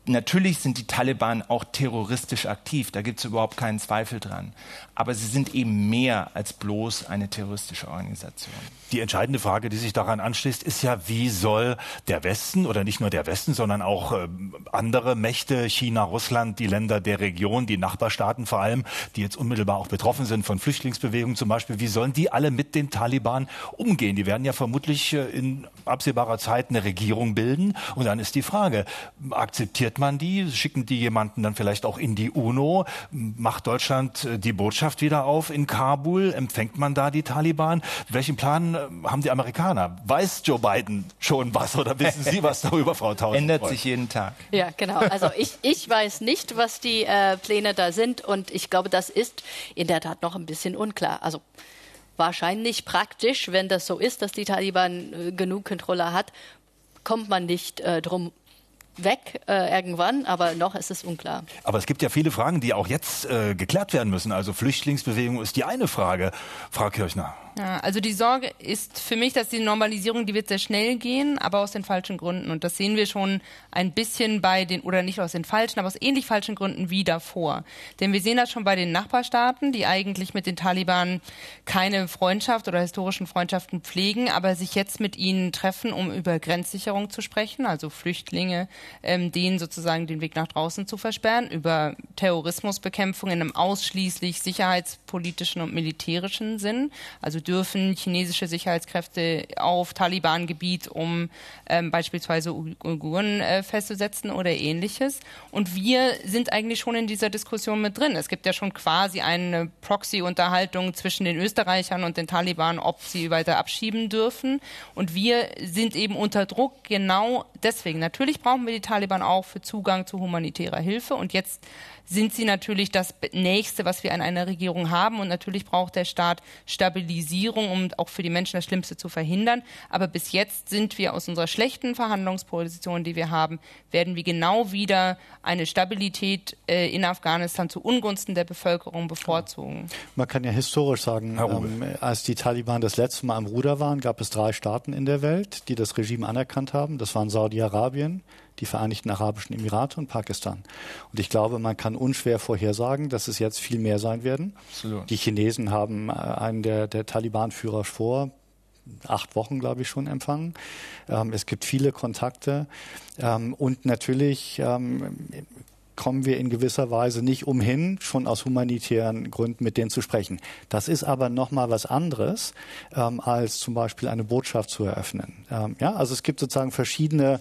Natürlich sind die Taliban auch terroristisch aktiv, da gibt es überhaupt keinen Zweifel dran. Aber sie sind eben mehr als bloß eine terroristische Organisation. Die entscheidende Frage, die sich daran anschließt, ist ja, wie soll der Westen oder nicht nur der Westen, sondern auch äh, andere Mächte, China, Russland, die Länder der Region, die Nachbarstaaten vor allem, die jetzt unmittelbar auch betroffen sind von Flüchtlingsbewegungen zum Beispiel, wie sollen die alle mit den Taliban umgehen? Die werden ja vermutlich äh, in absehbarer Zeit eine Regierung bilden. Und dann ist die Frage, akzeptiert man die? Schicken die jemanden dann vielleicht auch in die UNO? Macht Deutschland äh, die Botschaft wieder auf in Kabul? Empfängt man da die Taliban? Welchen Plan haben die Amerikaner? Weiß Joe Biden schon was oder wissen Sie was darüber, Frau Tausend? Ändert sich jeden Tag. Ja, genau. Also ich, ich weiß nicht, was die äh, Pläne da sind und ich glaube, das ist in der Tat noch ein bisschen unklar. Also wahrscheinlich praktisch, wenn das so ist, dass die Taliban äh, genug Kontrolle hat, kommt man nicht äh, drum weg äh, irgendwann, aber noch ist es unklar. Aber es gibt ja viele Fragen, die auch jetzt äh, geklärt werden müssen. Also Flüchtlingsbewegung ist die eine Frage, Frau Kirchner. Ja, also die Sorge ist für mich, dass die Normalisierung, die wird sehr schnell gehen, aber aus den falschen Gründen. Und das sehen wir schon ein bisschen bei den, oder nicht aus den falschen, aber aus ähnlich falschen Gründen wie davor. Denn wir sehen das schon bei den Nachbarstaaten, die eigentlich mit den Taliban keine Freundschaft oder historischen Freundschaften pflegen, aber sich jetzt mit ihnen treffen, um über Grenzsicherung zu sprechen, also Flüchtlinge, ähm, denen sozusagen den Weg nach draußen zu versperren, über Terrorismusbekämpfung in einem ausschließlich sicherheitspolitischen und militärischen Sinn, also dürfen chinesische Sicherheitskräfte auf Taliban-Gebiet, um ähm, beispielsweise Uiguren äh, festzusetzen oder ähnliches. Und wir sind eigentlich schon in dieser Diskussion mit drin. Es gibt ja schon quasi eine Proxy-Unterhaltung zwischen den Österreichern und den Taliban, ob sie weiter abschieben dürfen. Und wir sind eben unter Druck genau deswegen. Natürlich brauchen wir die Taliban auch für Zugang zu humanitärer Hilfe. Und jetzt sind sie natürlich das Nächste, was wir an einer Regierung haben. Und natürlich braucht der Staat Stabilisierung, um auch für die Menschen das Schlimmste zu verhindern. Aber bis jetzt sind wir aus unserer schlechten Verhandlungsposition, die wir haben, werden wir genau wieder eine Stabilität äh, in Afghanistan zu Ungunsten der Bevölkerung bevorzugen. Man kann ja historisch sagen, ähm, als die Taliban das letzte Mal am Ruder waren, gab es drei Staaten in der Welt, die das Regime anerkannt haben. Das waren Saudi-Arabien, die Vereinigten Arabischen Emirate und Pakistan. Und ich glaube, man kann unschwer vorhersagen, dass es jetzt viel mehr sein werden. Absolut. Die Chinesen haben äh, einen der, der Taliban-Führer vor acht Wochen, glaube ich, schon empfangen. Ähm, es gibt viele Kontakte. Ähm, und natürlich ähm, kommen wir in gewisser Weise nicht umhin, schon aus humanitären Gründen mit denen zu sprechen. Das ist aber noch mal was anderes, ähm, als zum Beispiel eine Botschaft zu eröffnen. Ähm, ja, also es gibt sozusagen verschiedene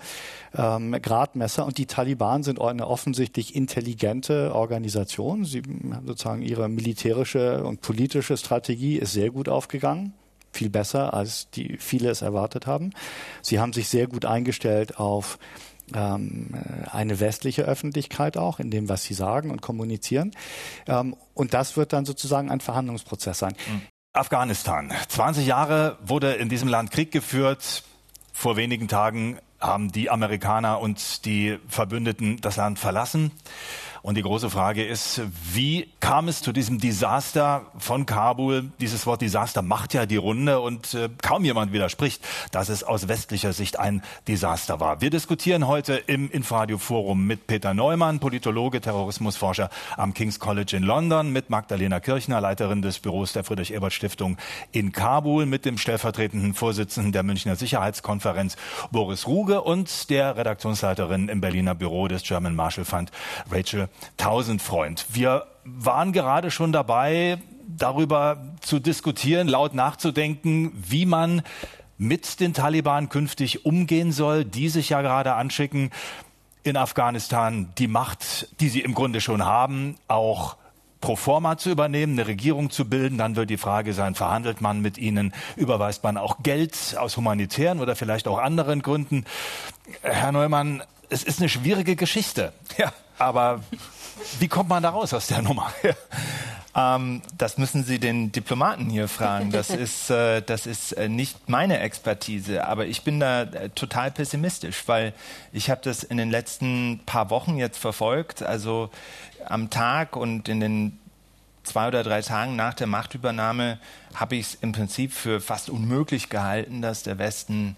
ähm, Gradmesser und die Taliban sind eine offensichtlich intelligente Organisation. Sie haben sozusagen ihre militärische und politische Strategie ist sehr gut aufgegangen viel besser, als die viele es erwartet haben. Sie haben sich sehr gut eingestellt auf ähm, eine westliche Öffentlichkeit auch in dem, was sie sagen und kommunizieren. Ähm, und das wird dann sozusagen ein Verhandlungsprozess sein. Mhm. Afghanistan. 20 Jahre wurde in diesem Land Krieg geführt. Vor wenigen Tagen haben die Amerikaner und die Verbündeten das Land verlassen. Und die große Frage ist, wie kam es zu diesem Desaster von Kabul? Dieses Wort Desaster macht ja die Runde und äh, kaum jemand widerspricht, dass es aus westlicher Sicht ein Desaster war. Wir diskutieren heute im Infradio Forum mit Peter Neumann, Politologe, Terrorismusforscher am King's College in London, mit Magdalena Kirchner, Leiterin des Büros der Friedrich-Ebert-Stiftung in Kabul, mit dem stellvertretenden Vorsitzenden der Münchner Sicherheitskonferenz Boris Ruge und der Redaktionsleiterin im Berliner Büro des German Marshall Fund, Rachel Tausendfreund. Wir waren gerade schon dabei, darüber zu diskutieren, laut nachzudenken, wie man mit den Taliban künftig umgehen soll, die sich ja gerade anschicken, in Afghanistan die Macht, die sie im Grunde schon haben, auch pro forma zu übernehmen, eine Regierung zu bilden. Dann wird die Frage sein, verhandelt man mit ihnen, überweist man auch Geld aus humanitären oder vielleicht auch anderen Gründen. Herr Neumann, es ist eine schwierige Geschichte. Ja. Aber wie kommt man da raus aus der Nummer? Ähm, das müssen Sie den Diplomaten hier fragen. Das ist, äh, das ist äh, nicht meine Expertise. Aber ich bin da äh, total pessimistisch, weil ich habe das in den letzten paar Wochen jetzt verfolgt. Also am Tag und in den zwei oder drei Tagen nach der Machtübernahme habe ich es im Prinzip für fast unmöglich gehalten, dass der Westen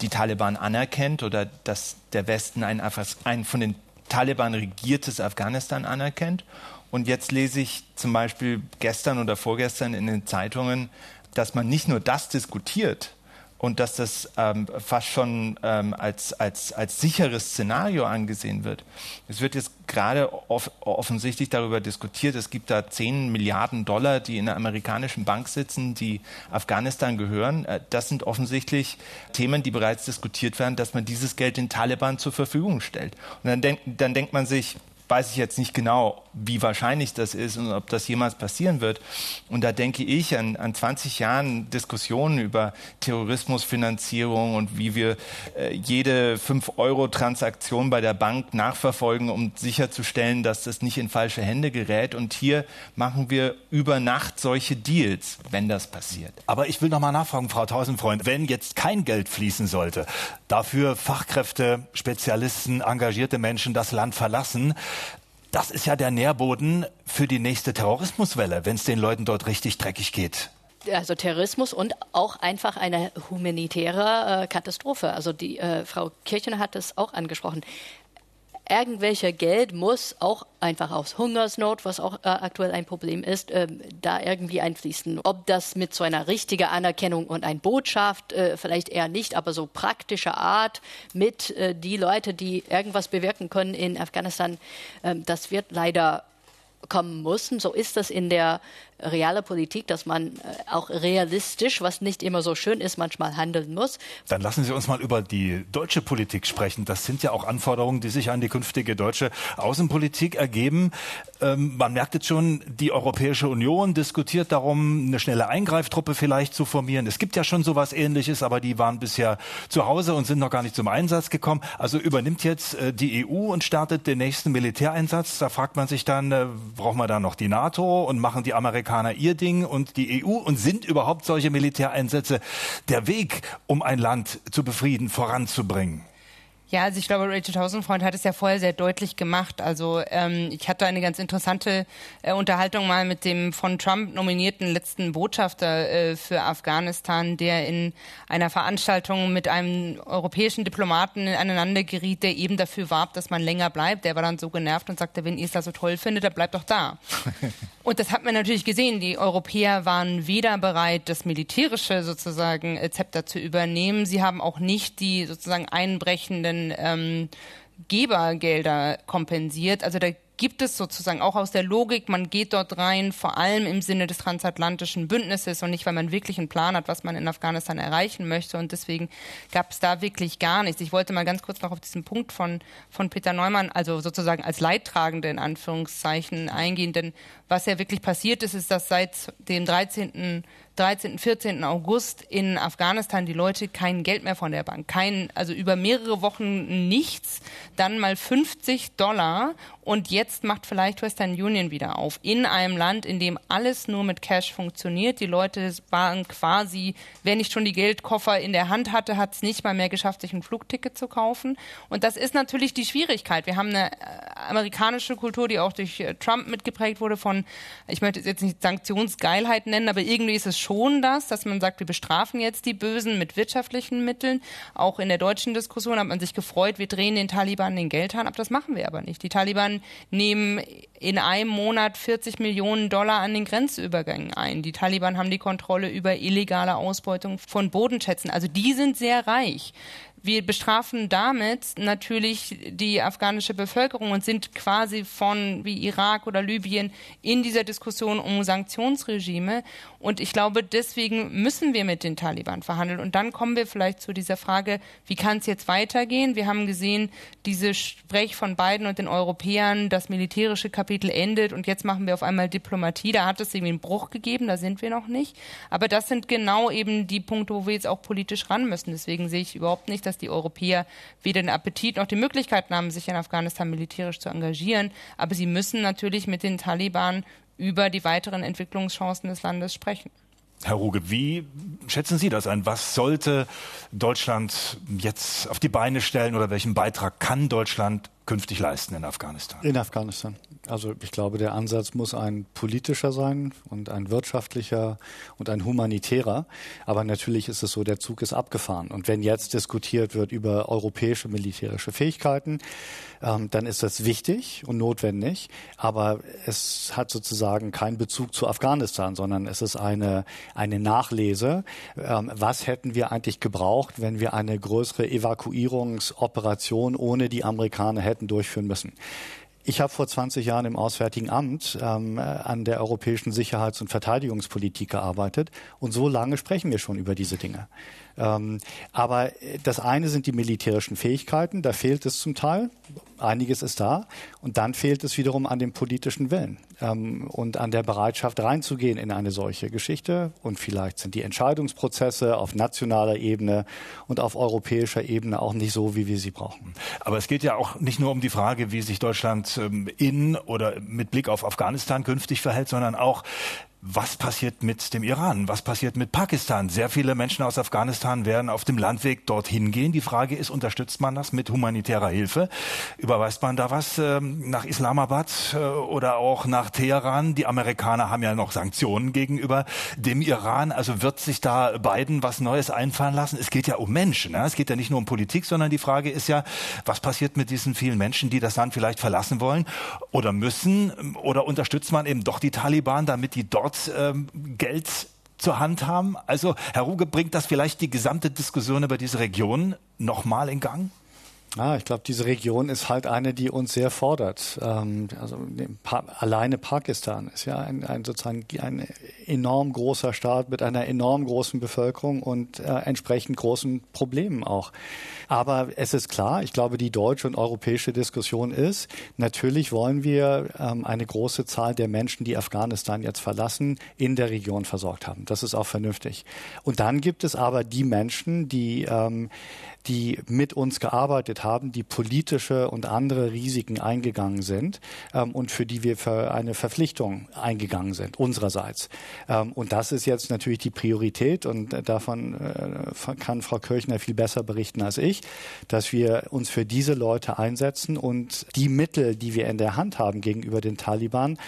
die Taliban anerkennt oder dass der Westen einen, einen von den Taliban regiertes Afghanistan anerkennt. Und jetzt lese ich zum Beispiel gestern oder vorgestern in den Zeitungen, dass man nicht nur das diskutiert, und dass das ähm, fast schon ähm, als, als, als sicheres Szenario angesehen wird. Es wird jetzt gerade off offensichtlich darüber diskutiert, es gibt da 10 Milliarden Dollar, die in der amerikanischen Bank sitzen, die Afghanistan gehören. Äh, das sind offensichtlich Themen, die bereits diskutiert werden, dass man dieses Geld den Taliban zur Verfügung stellt. Und dann, denk, dann denkt man sich, weiß ich jetzt nicht genau, wie wahrscheinlich das ist und ob das jemals passieren wird. Und da denke ich an, an 20 Jahren Diskussionen über Terrorismusfinanzierung und wie wir äh, jede 5-Euro-Transaktion bei der Bank nachverfolgen, um sicherzustellen, dass das nicht in falsche Hände gerät. Und hier machen wir über Nacht solche Deals, wenn das passiert. Aber ich will noch mal nachfragen, Frau Tausendfreund, wenn jetzt kein Geld fließen sollte, dafür Fachkräfte, Spezialisten, engagierte Menschen das Land verlassen, das ist ja der Nährboden für die nächste Terrorismuswelle, wenn es den Leuten dort richtig dreckig geht also Terrorismus und auch einfach eine humanitäre äh, Katastrophe. Also die äh, Frau Kirchner hat es auch angesprochen irgendwelcher Geld muss auch einfach aus Hungersnot, was auch äh, aktuell ein Problem ist, äh, da irgendwie einfließen. Ob das mit so einer richtigen Anerkennung und einer Botschaft, äh, vielleicht eher nicht, aber so praktischer Art mit äh, die Leute, die irgendwas bewirken können in Afghanistan, ähm, das wird leider kommen müssen. So ist das in der reale Politik, dass man äh, auch realistisch, was nicht immer so schön ist, manchmal handeln muss. Dann lassen Sie uns mal über die deutsche Politik sprechen. Das sind ja auch Anforderungen, die sich an die künftige deutsche Außenpolitik ergeben. Ähm, man merkt jetzt schon, die Europäische Union diskutiert darum, eine schnelle Eingreiftruppe vielleicht zu formieren. Es gibt ja schon sowas ähnliches, aber die waren bisher zu Hause und sind noch gar nicht zum Einsatz gekommen. Also übernimmt jetzt äh, die EU und startet den nächsten Militäreinsatz. Da fragt man sich dann, äh, brauchen wir da noch die NATO und machen die Amerikaner Amerikaner ihr Ding und die EU und sind überhaupt solche Militäreinsätze der Weg, um ein Land zu befrieden, voranzubringen? Ja, also ich glaube, Rachel Tausendfreund hat es ja vorher sehr deutlich gemacht. Also ähm, ich hatte eine ganz interessante äh, Unterhaltung mal mit dem von Trump nominierten letzten Botschafter äh, für Afghanistan, der in einer Veranstaltung mit einem europäischen Diplomaten aneinander geriet, der eben dafür warb, dass man länger bleibt. Der war dann so genervt und sagte, wenn ihr es da so toll findet, dann bleibt doch da. und das hat man natürlich gesehen. Die Europäer waren weder bereit, das militärische sozusagen äh, Zepter zu übernehmen. Sie haben auch nicht die sozusagen einbrechenden ähm, Gebergelder kompensiert. Also da gibt es sozusagen auch aus der Logik, man geht dort rein, vor allem im Sinne des transatlantischen Bündnisses und nicht, weil man wirklich einen Plan hat, was man in Afghanistan erreichen möchte. Und deswegen gab es da wirklich gar nichts. Ich wollte mal ganz kurz noch auf diesen Punkt von, von Peter Neumann, also sozusagen als Leidtragende in Anführungszeichen eingehen. Denn was ja wirklich passiert ist, ist, dass seit dem 13. 13., 14. August in Afghanistan die Leute kein Geld mehr von der Bank, kein, also über mehrere Wochen nichts, dann mal 50 Dollar und jetzt macht vielleicht Western Union wieder auf. In einem Land, in dem alles nur mit Cash funktioniert. Die Leute waren quasi, wer nicht schon die Geldkoffer in der Hand hatte, hat es nicht mal mehr geschafft, sich ein Flugticket zu kaufen. Und das ist natürlich die Schwierigkeit. Wir haben eine äh, amerikanische Kultur, die auch durch äh, Trump mitgeprägt wurde von, ich möchte es jetzt nicht Sanktionsgeilheit nennen, aber irgendwie ist es schon das, dass man sagt, wir bestrafen jetzt die Bösen mit wirtschaftlichen Mitteln. Auch in der deutschen Diskussion hat man sich gefreut, wir drehen den Taliban den Geldhahn ab. Das machen wir aber nicht. Die Taliban nehmen in einem Monat 40 Millionen Dollar an den Grenzübergängen ein. Die Taliban haben die Kontrolle über illegale Ausbeutung von Bodenschätzen. Also die sind sehr reich. Wir bestrafen damit natürlich die afghanische Bevölkerung und sind quasi von wie Irak oder Libyen in dieser Diskussion um Sanktionsregime. Und ich glaube, deswegen müssen wir mit den Taliban verhandeln. Und dann kommen wir vielleicht zu dieser Frage, wie kann es jetzt weitergehen? Wir haben gesehen, diese Sprech von Biden und den Europäern, das militärische Kapitel endet und jetzt machen wir auf einmal Diplomatie. Da hat es irgendwie einen Bruch gegeben, da sind wir noch nicht. Aber das sind genau eben die Punkte, wo wir jetzt auch politisch ran müssen. Deswegen sehe ich überhaupt nicht, dass dass die Europäer weder den Appetit noch die Möglichkeiten haben, sich in Afghanistan militärisch zu engagieren. Aber sie müssen natürlich mit den Taliban über die weiteren Entwicklungschancen des Landes sprechen. Herr Ruge, wie schätzen Sie das ein? Was sollte Deutschland jetzt auf die Beine stellen oder welchen Beitrag kann Deutschland künftig leisten in Afghanistan? In Afghanistan. Also ich glaube, der Ansatz muss ein politischer sein und ein wirtschaftlicher und ein humanitärer. Aber natürlich ist es so, der Zug ist abgefahren. Und wenn jetzt diskutiert wird über europäische militärische Fähigkeiten, ähm, dann ist das wichtig und notwendig. Aber es hat sozusagen keinen Bezug zu Afghanistan, sondern es ist eine, eine Nachlese. Ähm, was hätten wir eigentlich gebraucht, wenn wir eine größere Evakuierungsoperation ohne die Amerikaner hätten durchführen müssen? Ich habe vor 20 Jahren im Auswärtigen Amt ähm, an der europäischen Sicherheits- und Verteidigungspolitik gearbeitet und so lange sprechen wir schon über diese Dinge. Ähm, aber das eine sind die militärischen Fähigkeiten, da fehlt es zum Teil, einiges ist da. Und dann fehlt es wiederum an dem politischen Willen ähm, und an der Bereitschaft reinzugehen in eine solche Geschichte. Und vielleicht sind die Entscheidungsprozesse auf nationaler Ebene und auf europäischer Ebene auch nicht so, wie wir sie brauchen. Aber es geht ja auch nicht nur um die Frage, wie sich Deutschland ähm, in oder mit Blick auf Afghanistan künftig verhält, sondern auch, was passiert mit dem Iran? Was passiert mit Pakistan? Sehr viele Menschen aus Afghanistan werden auf dem Landweg dorthin gehen. Die Frage ist, unterstützt man das mit humanitärer Hilfe? Überweist man da was äh, nach Islamabad äh, oder auch nach Teheran? Die Amerikaner haben ja noch Sanktionen gegenüber dem Iran. Also wird sich da Biden was Neues einfallen lassen? Es geht ja um Menschen. Ne? Es geht ja nicht nur um Politik, sondern die Frage ist ja, was passiert mit diesen vielen Menschen, die das Land vielleicht verlassen wollen oder müssen? Oder unterstützt man eben doch die Taliban, damit die dort ähm, Geld zur Hand haben. Also, Herr Ruge, bringt das vielleicht die gesamte Diskussion über diese Region nochmal in Gang? Ah, ich glaube, diese Region ist halt eine, die uns sehr fordert. Ähm, also pa alleine Pakistan ist ja ein, ein, sozusagen ein enorm großer Staat mit einer enorm großen Bevölkerung und äh, entsprechend großen Problemen auch. Aber es ist klar, ich glaube, die deutsche und europäische Diskussion ist, natürlich wollen wir ähm, eine große Zahl der Menschen, die Afghanistan jetzt verlassen, in der Region versorgt haben. Das ist auch vernünftig. Und dann gibt es aber die Menschen, die ähm, die mit uns gearbeitet haben, die politische und andere Risiken eingegangen sind ähm, und für die wir für eine Verpflichtung eingegangen sind, unsererseits. Ähm, und das ist jetzt natürlich die Priorität und davon äh, kann Frau Kirchner viel besser berichten als ich, dass wir uns für diese Leute einsetzen und die Mittel, die wir in der Hand haben gegenüber den Taliban,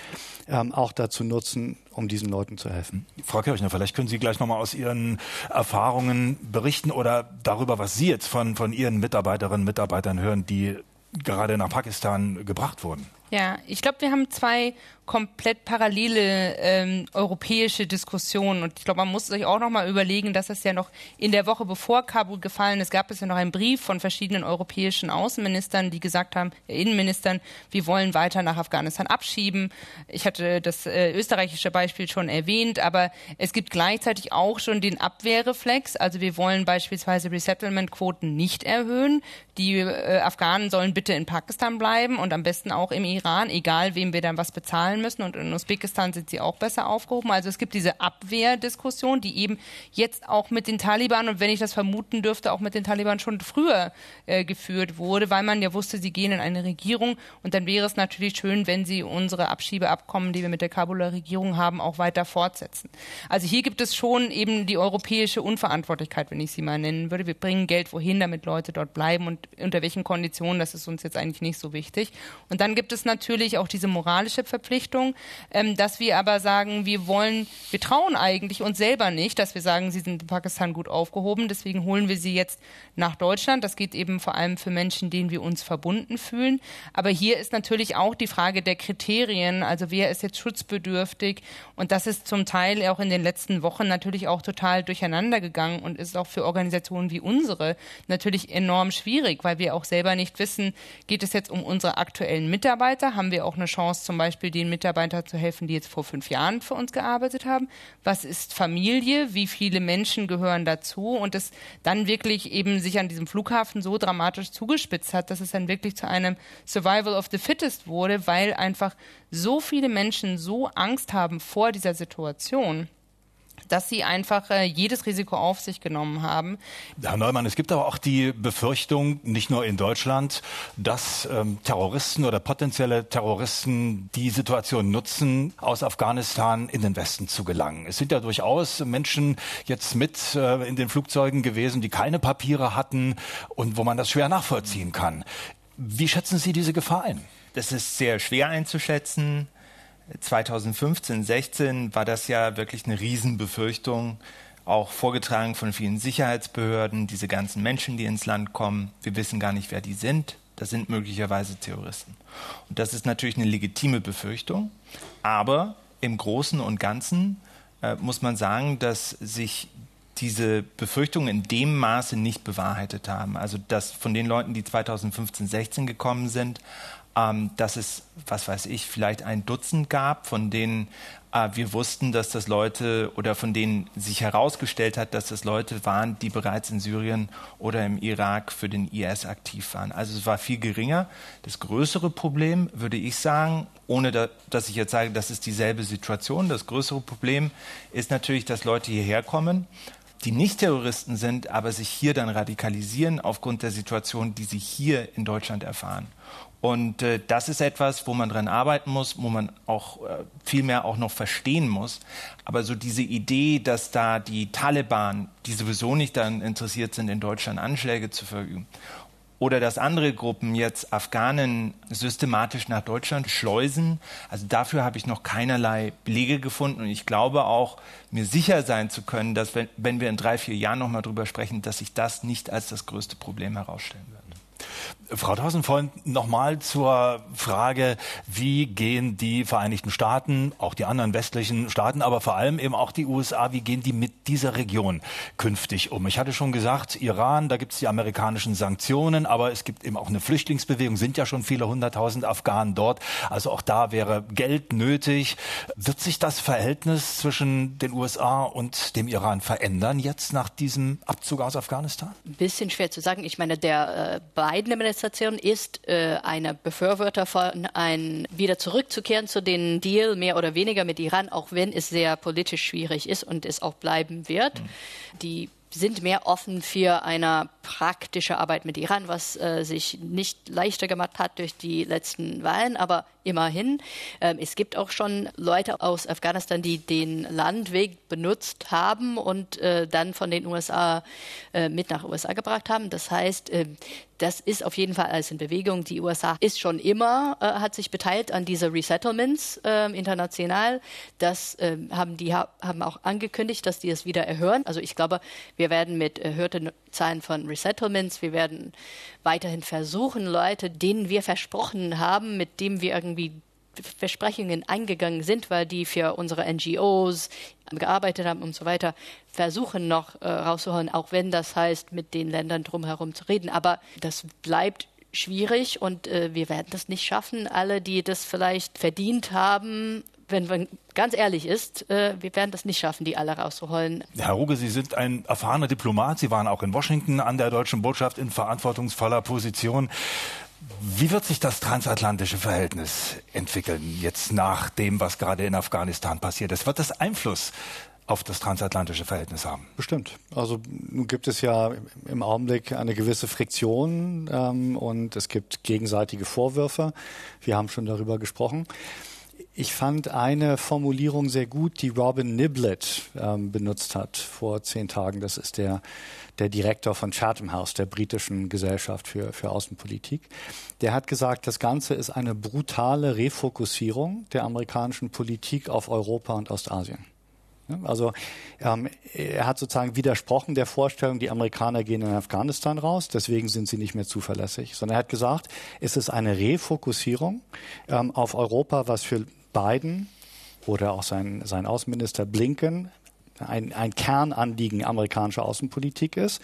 ähm, auch dazu nutzen, um diesen Leuten zu helfen. Frau Kirchner, vielleicht können Sie gleich nochmal aus Ihren Erfahrungen berichten oder darüber, was Sie jetzt von, von Ihren Mitarbeiterinnen und Mitarbeitern hören, die gerade nach Pakistan gebracht wurden. Ja, ich glaube, wir haben zwei komplett parallele ähm, europäische Diskussionen. Und ich glaube, man muss sich auch noch mal überlegen, dass es ja noch in der Woche bevor Kabul gefallen ist, gab es ja noch einen Brief von verschiedenen europäischen Außenministern, die gesagt haben, äh, Innenministern, wir wollen weiter nach Afghanistan abschieben. Ich hatte das äh, österreichische Beispiel schon erwähnt, aber es gibt gleichzeitig auch schon den Abwehrreflex. Also wir wollen beispielsweise Resettlement-Quoten nicht erhöhen. Die äh, Afghanen sollen bitte in Pakistan bleiben und am besten auch im Iran, egal wem wir dann was bezahlen zahlen müssen. Und in Usbekistan sind sie auch besser aufgehoben. Also es gibt diese Abwehrdiskussion, die eben jetzt auch mit den Taliban und wenn ich das vermuten dürfte, auch mit den Taliban schon früher äh, geführt wurde, weil man ja wusste, sie gehen in eine Regierung. Und dann wäre es natürlich schön, wenn sie unsere Abschiebeabkommen, die wir mit der Kabuler Regierung haben, auch weiter fortsetzen. Also hier gibt es schon eben die europäische Unverantwortlichkeit, wenn ich sie mal nennen würde. Wir bringen Geld wohin, damit Leute dort bleiben und unter welchen Konditionen, das ist uns jetzt eigentlich nicht so wichtig. Und dann gibt es natürlich auch diese moralische Verpflichtung, Richtung, ähm, dass wir aber sagen, wir wollen, wir trauen eigentlich uns selber nicht, dass wir sagen, sie sind in Pakistan gut aufgehoben, deswegen holen wir sie jetzt nach Deutschland. Das geht eben vor allem für Menschen, denen wir uns verbunden fühlen. Aber hier ist natürlich auch die Frage der Kriterien, also wer ist jetzt schutzbedürftig und das ist zum Teil auch in den letzten Wochen natürlich auch total durcheinander gegangen und ist auch für Organisationen wie unsere natürlich enorm schwierig, weil wir auch selber nicht wissen, geht es jetzt um unsere aktuellen Mitarbeiter, haben wir auch eine Chance zum Beispiel den Mitarbeitern zu helfen, die jetzt vor fünf Jahren für uns gearbeitet haben. Was ist Familie? Wie viele Menschen gehören dazu? Und es dann wirklich eben sich an diesem Flughafen so dramatisch zugespitzt hat, dass es dann wirklich zu einem Survival of the Fittest wurde, weil einfach so viele Menschen so Angst haben vor dieser Situation dass sie einfach äh, jedes Risiko auf sich genommen haben. Herr Neumann, es gibt aber auch die Befürchtung, nicht nur in Deutschland, dass ähm, Terroristen oder potenzielle Terroristen die Situation nutzen, aus Afghanistan in den Westen zu gelangen. Es sind ja durchaus Menschen jetzt mit äh, in den Flugzeugen gewesen, die keine Papiere hatten und wo man das schwer nachvollziehen kann. Wie schätzen Sie diese Gefahr ein? Das ist sehr schwer einzuschätzen. 2015, 16 war das ja wirklich eine Riesenbefürchtung, auch vorgetragen von vielen Sicherheitsbehörden, diese ganzen Menschen, die ins Land kommen. Wir wissen gar nicht, wer die sind. Das sind möglicherweise Terroristen. Und das ist natürlich eine legitime Befürchtung. Aber im Großen und Ganzen äh, muss man sagen, dass sich diese Befürchtungen in dem Maße nicht bewahrheitet haben. Also dass von den Leuten, die 2015, 16 gekommen sind, ähm, dass es, was weiß ich, vielleicht ein Dutzend gab, von denen äh, wir wussten, dass das Leute oder von denen sich herausgestellt hat, dass das Leute waren, die bereits in Syrien oder im Irak für den IS aktiv waren. Also es war viel geringer. Das größere Problem, würde ich sagen, ohne da, dass ich jetzt sage, das ist dieselbe Situation, das größere Problem ist natürlich, dass Leute hierher kommen, die nicht Terroristen sind, aber sich hier dann radikalisieren aufgrund der Situation, die sie hier in Deutschland erfahren. Und äh, das ist etwas, wo man dran arbeiten muss, wo man auch äh, viel mehr auch noch verstehen muss. Aber so diese Idee, dass da die Taliban, die sowieso nicht daran interessiert sind, in Deutschland Anschläge zu verüben, oder dass andere Gruppen jetzt Afghanen systematisch nach Deutschland schleusen. Also dafür habe ich noch keinerlei Belege gefunden. Und ich glaube auch, mir sicher sein zu können, dass wenn, wenn wir in drei, vier Jahren noch mal drüber sprechen, dass sich das nicht als das größte Problem herausstellen wird. Frau Tausenfreund, nochmal zur Frage, wie gehen die Vereinigten Staaten, auch die anderen westlichen Staaten, aber vor allem eben auch die USA, wie gehen die mit dieser Region künftig um? Ich hatte schon gesagt, Iran, da gibt es die amerikanischen Sanktionen, aber es gibt eben auch eine Flüchtlingsbewegung, sind ja schon viele hunderttausend Afghanen dort. Also auch da wäre Geld nötig. Wird sich das Verhältnis zwischen den USA und dem Iran verändern jetzt nach diesem Abzug aus Afghanistan? Ein bisschen schwer zu sagen. Ich meine, der äh, Biden-Administration ist äh, eine Befürworter von ein wieder zurückzukehren zu den Deal mehr oder weniger mit Iran, auch wenn es sehr politisch schwierig ist und es auch bleiben wird. Mhm. Die sind mehr offen für eine praktische Arbeit mit Iran, was äh, sich nicht leichter gemacht hat durch die letzten Wahlen, aber immerhin. Äh, es gibt auch schon Leute aus Afghanistan, die den Landweg benutzt haben und äh, dann von den USA äh, mit nach USA gebracht haben. Das heißt, äh, das ist auf jeden Fall alles in Bewegung. Die USA ist schon immer, äh, hat sich beteiligt an diese Resettlements äh, international. Das äh, haben die ha haben auch angekündigt, dass die es wieder erhöhen. Also ich glaube, wir werden mit erhöhten Zahlen von Resettlements, wir werden weiterhin versuchen, Leute, denen wir versprochen haben, mit denen wir irgendwie Versprechungen eingegangen sind, weil die für unsere NGOs gearbeitet haben und so weiter, versuchen noch äh, rauszuholen, auch wenn das heißt, mit den Ländern drumherum zu reden. Aber das bleibt schwierig und äh, wir werden das nicht schaffen. Alle, die das vielleicht verdient haben, wenn man ganz ehrlich ist, äh, wir werden das nicht schaffen, die alle rauszuholen. Herr Ruge, Sie sind ein erfahrener Diplomat. Sie waren auch in Washington an der deutschen Botschaft in verantwortungsvoller Position. Wie wird sich das transatlantische Verhältnis entwickeln, jetzt nach dem, was gerade in Afghanistan passiert ist? Wird das Einfluss auf das transatlantische Verhältnis haben? Bestimmt. Also nun gibt es ja im Augenblick eine gewisse Friktion ähm, und es gibt gegenseitige Vorwürfe. Wir haben schon darüber gesprochen. Ich fand eine Formulierung sehr gut, die Robin Niblett ähm, benutzt hat vor zehn Tagen. Das ist der, der Direktor von Chatham House, der britischen Gesellschaft für, für Außenpolitik. Der hat gesagt, das Ganze ist eine brutale Refokussierung der amerikanischen Politik auf Europa und Ostasien. Also ähm, er hat sozusagen widersprochen der Vorstellung, die Amerikaner gehen in Afghanistan raus, deswegen sind sie nicht mehr zuverlässig, sondern er hat gesagt, es ist eine Refokussierung ähm, auf Europa, was für Biden oder auch sein, sein Außenminister Blinken ein, ein Kernanliegen amerikanischer Außenpolitik ist.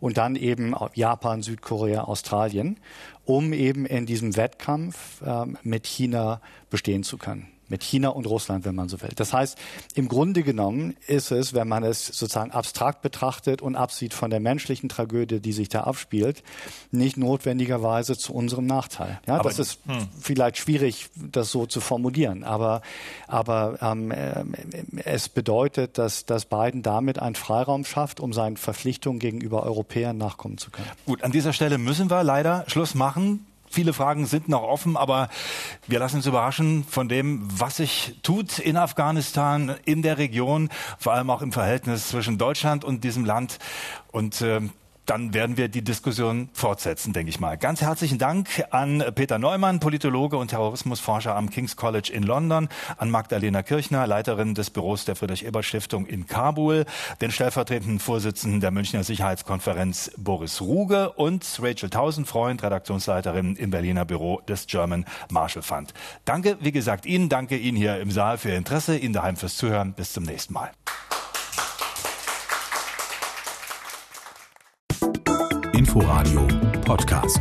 Und dann eben Japan, Südkorea, Australien, um eben in diesem Wettkampf ähm, mit China bestehen zu können mit China und Russland, wenn man so will. Das heißt, im Grunde genommen ist es, wenn man es sozusagen abstrakt betrachtet und absieht von der menschlichen Tragödie, die sich da abspielt, nicht notwendigerweise zu unserem Nachteil. Ja, aber, das ist hm. vielleicht schwierig, das so zu formulieren, aber, aber ähm, äh, es bedeutet, dass, dass Biden damit einen Freiraum schafft, um seinen Verpflichtungen gegenüber Europäern nachkommen zu können. Gut, an dieser Stelle müssen wir leider Schluss machen. Viele Fragen sind noch offen, aber wir lassen uns überraschen von dem, was sich tut in Afghanistan, in der Region, vor allem auch im Verhältnis zwischen Deutschland und diesem Land. Und äh, dann werden wir die Diskussion fortsetzen, denke ich mal. Ganz herzlichen Dank an Peter Neumann, Politologe und Terrorismusforscher am King's College in London, an Magdalena Kirchner, Leiterin des Büros der Friedrich-Ebert-Stiftung in Kabul, den stellvertretenden Vorsitzenden der Münchner Sicherheitskonferenz Boris Ruge und Rachel Tausendfreund, Redaktionsleiterin im Berliner Büro des German Marshall Fund. Danke, wie gesagt, Ihnen, danke Ihnen hier im Saal für Ihr Interesse, Ihnen daheim fürs Zuhören. Bis zum nächsten Mal. Inforadio Podcast.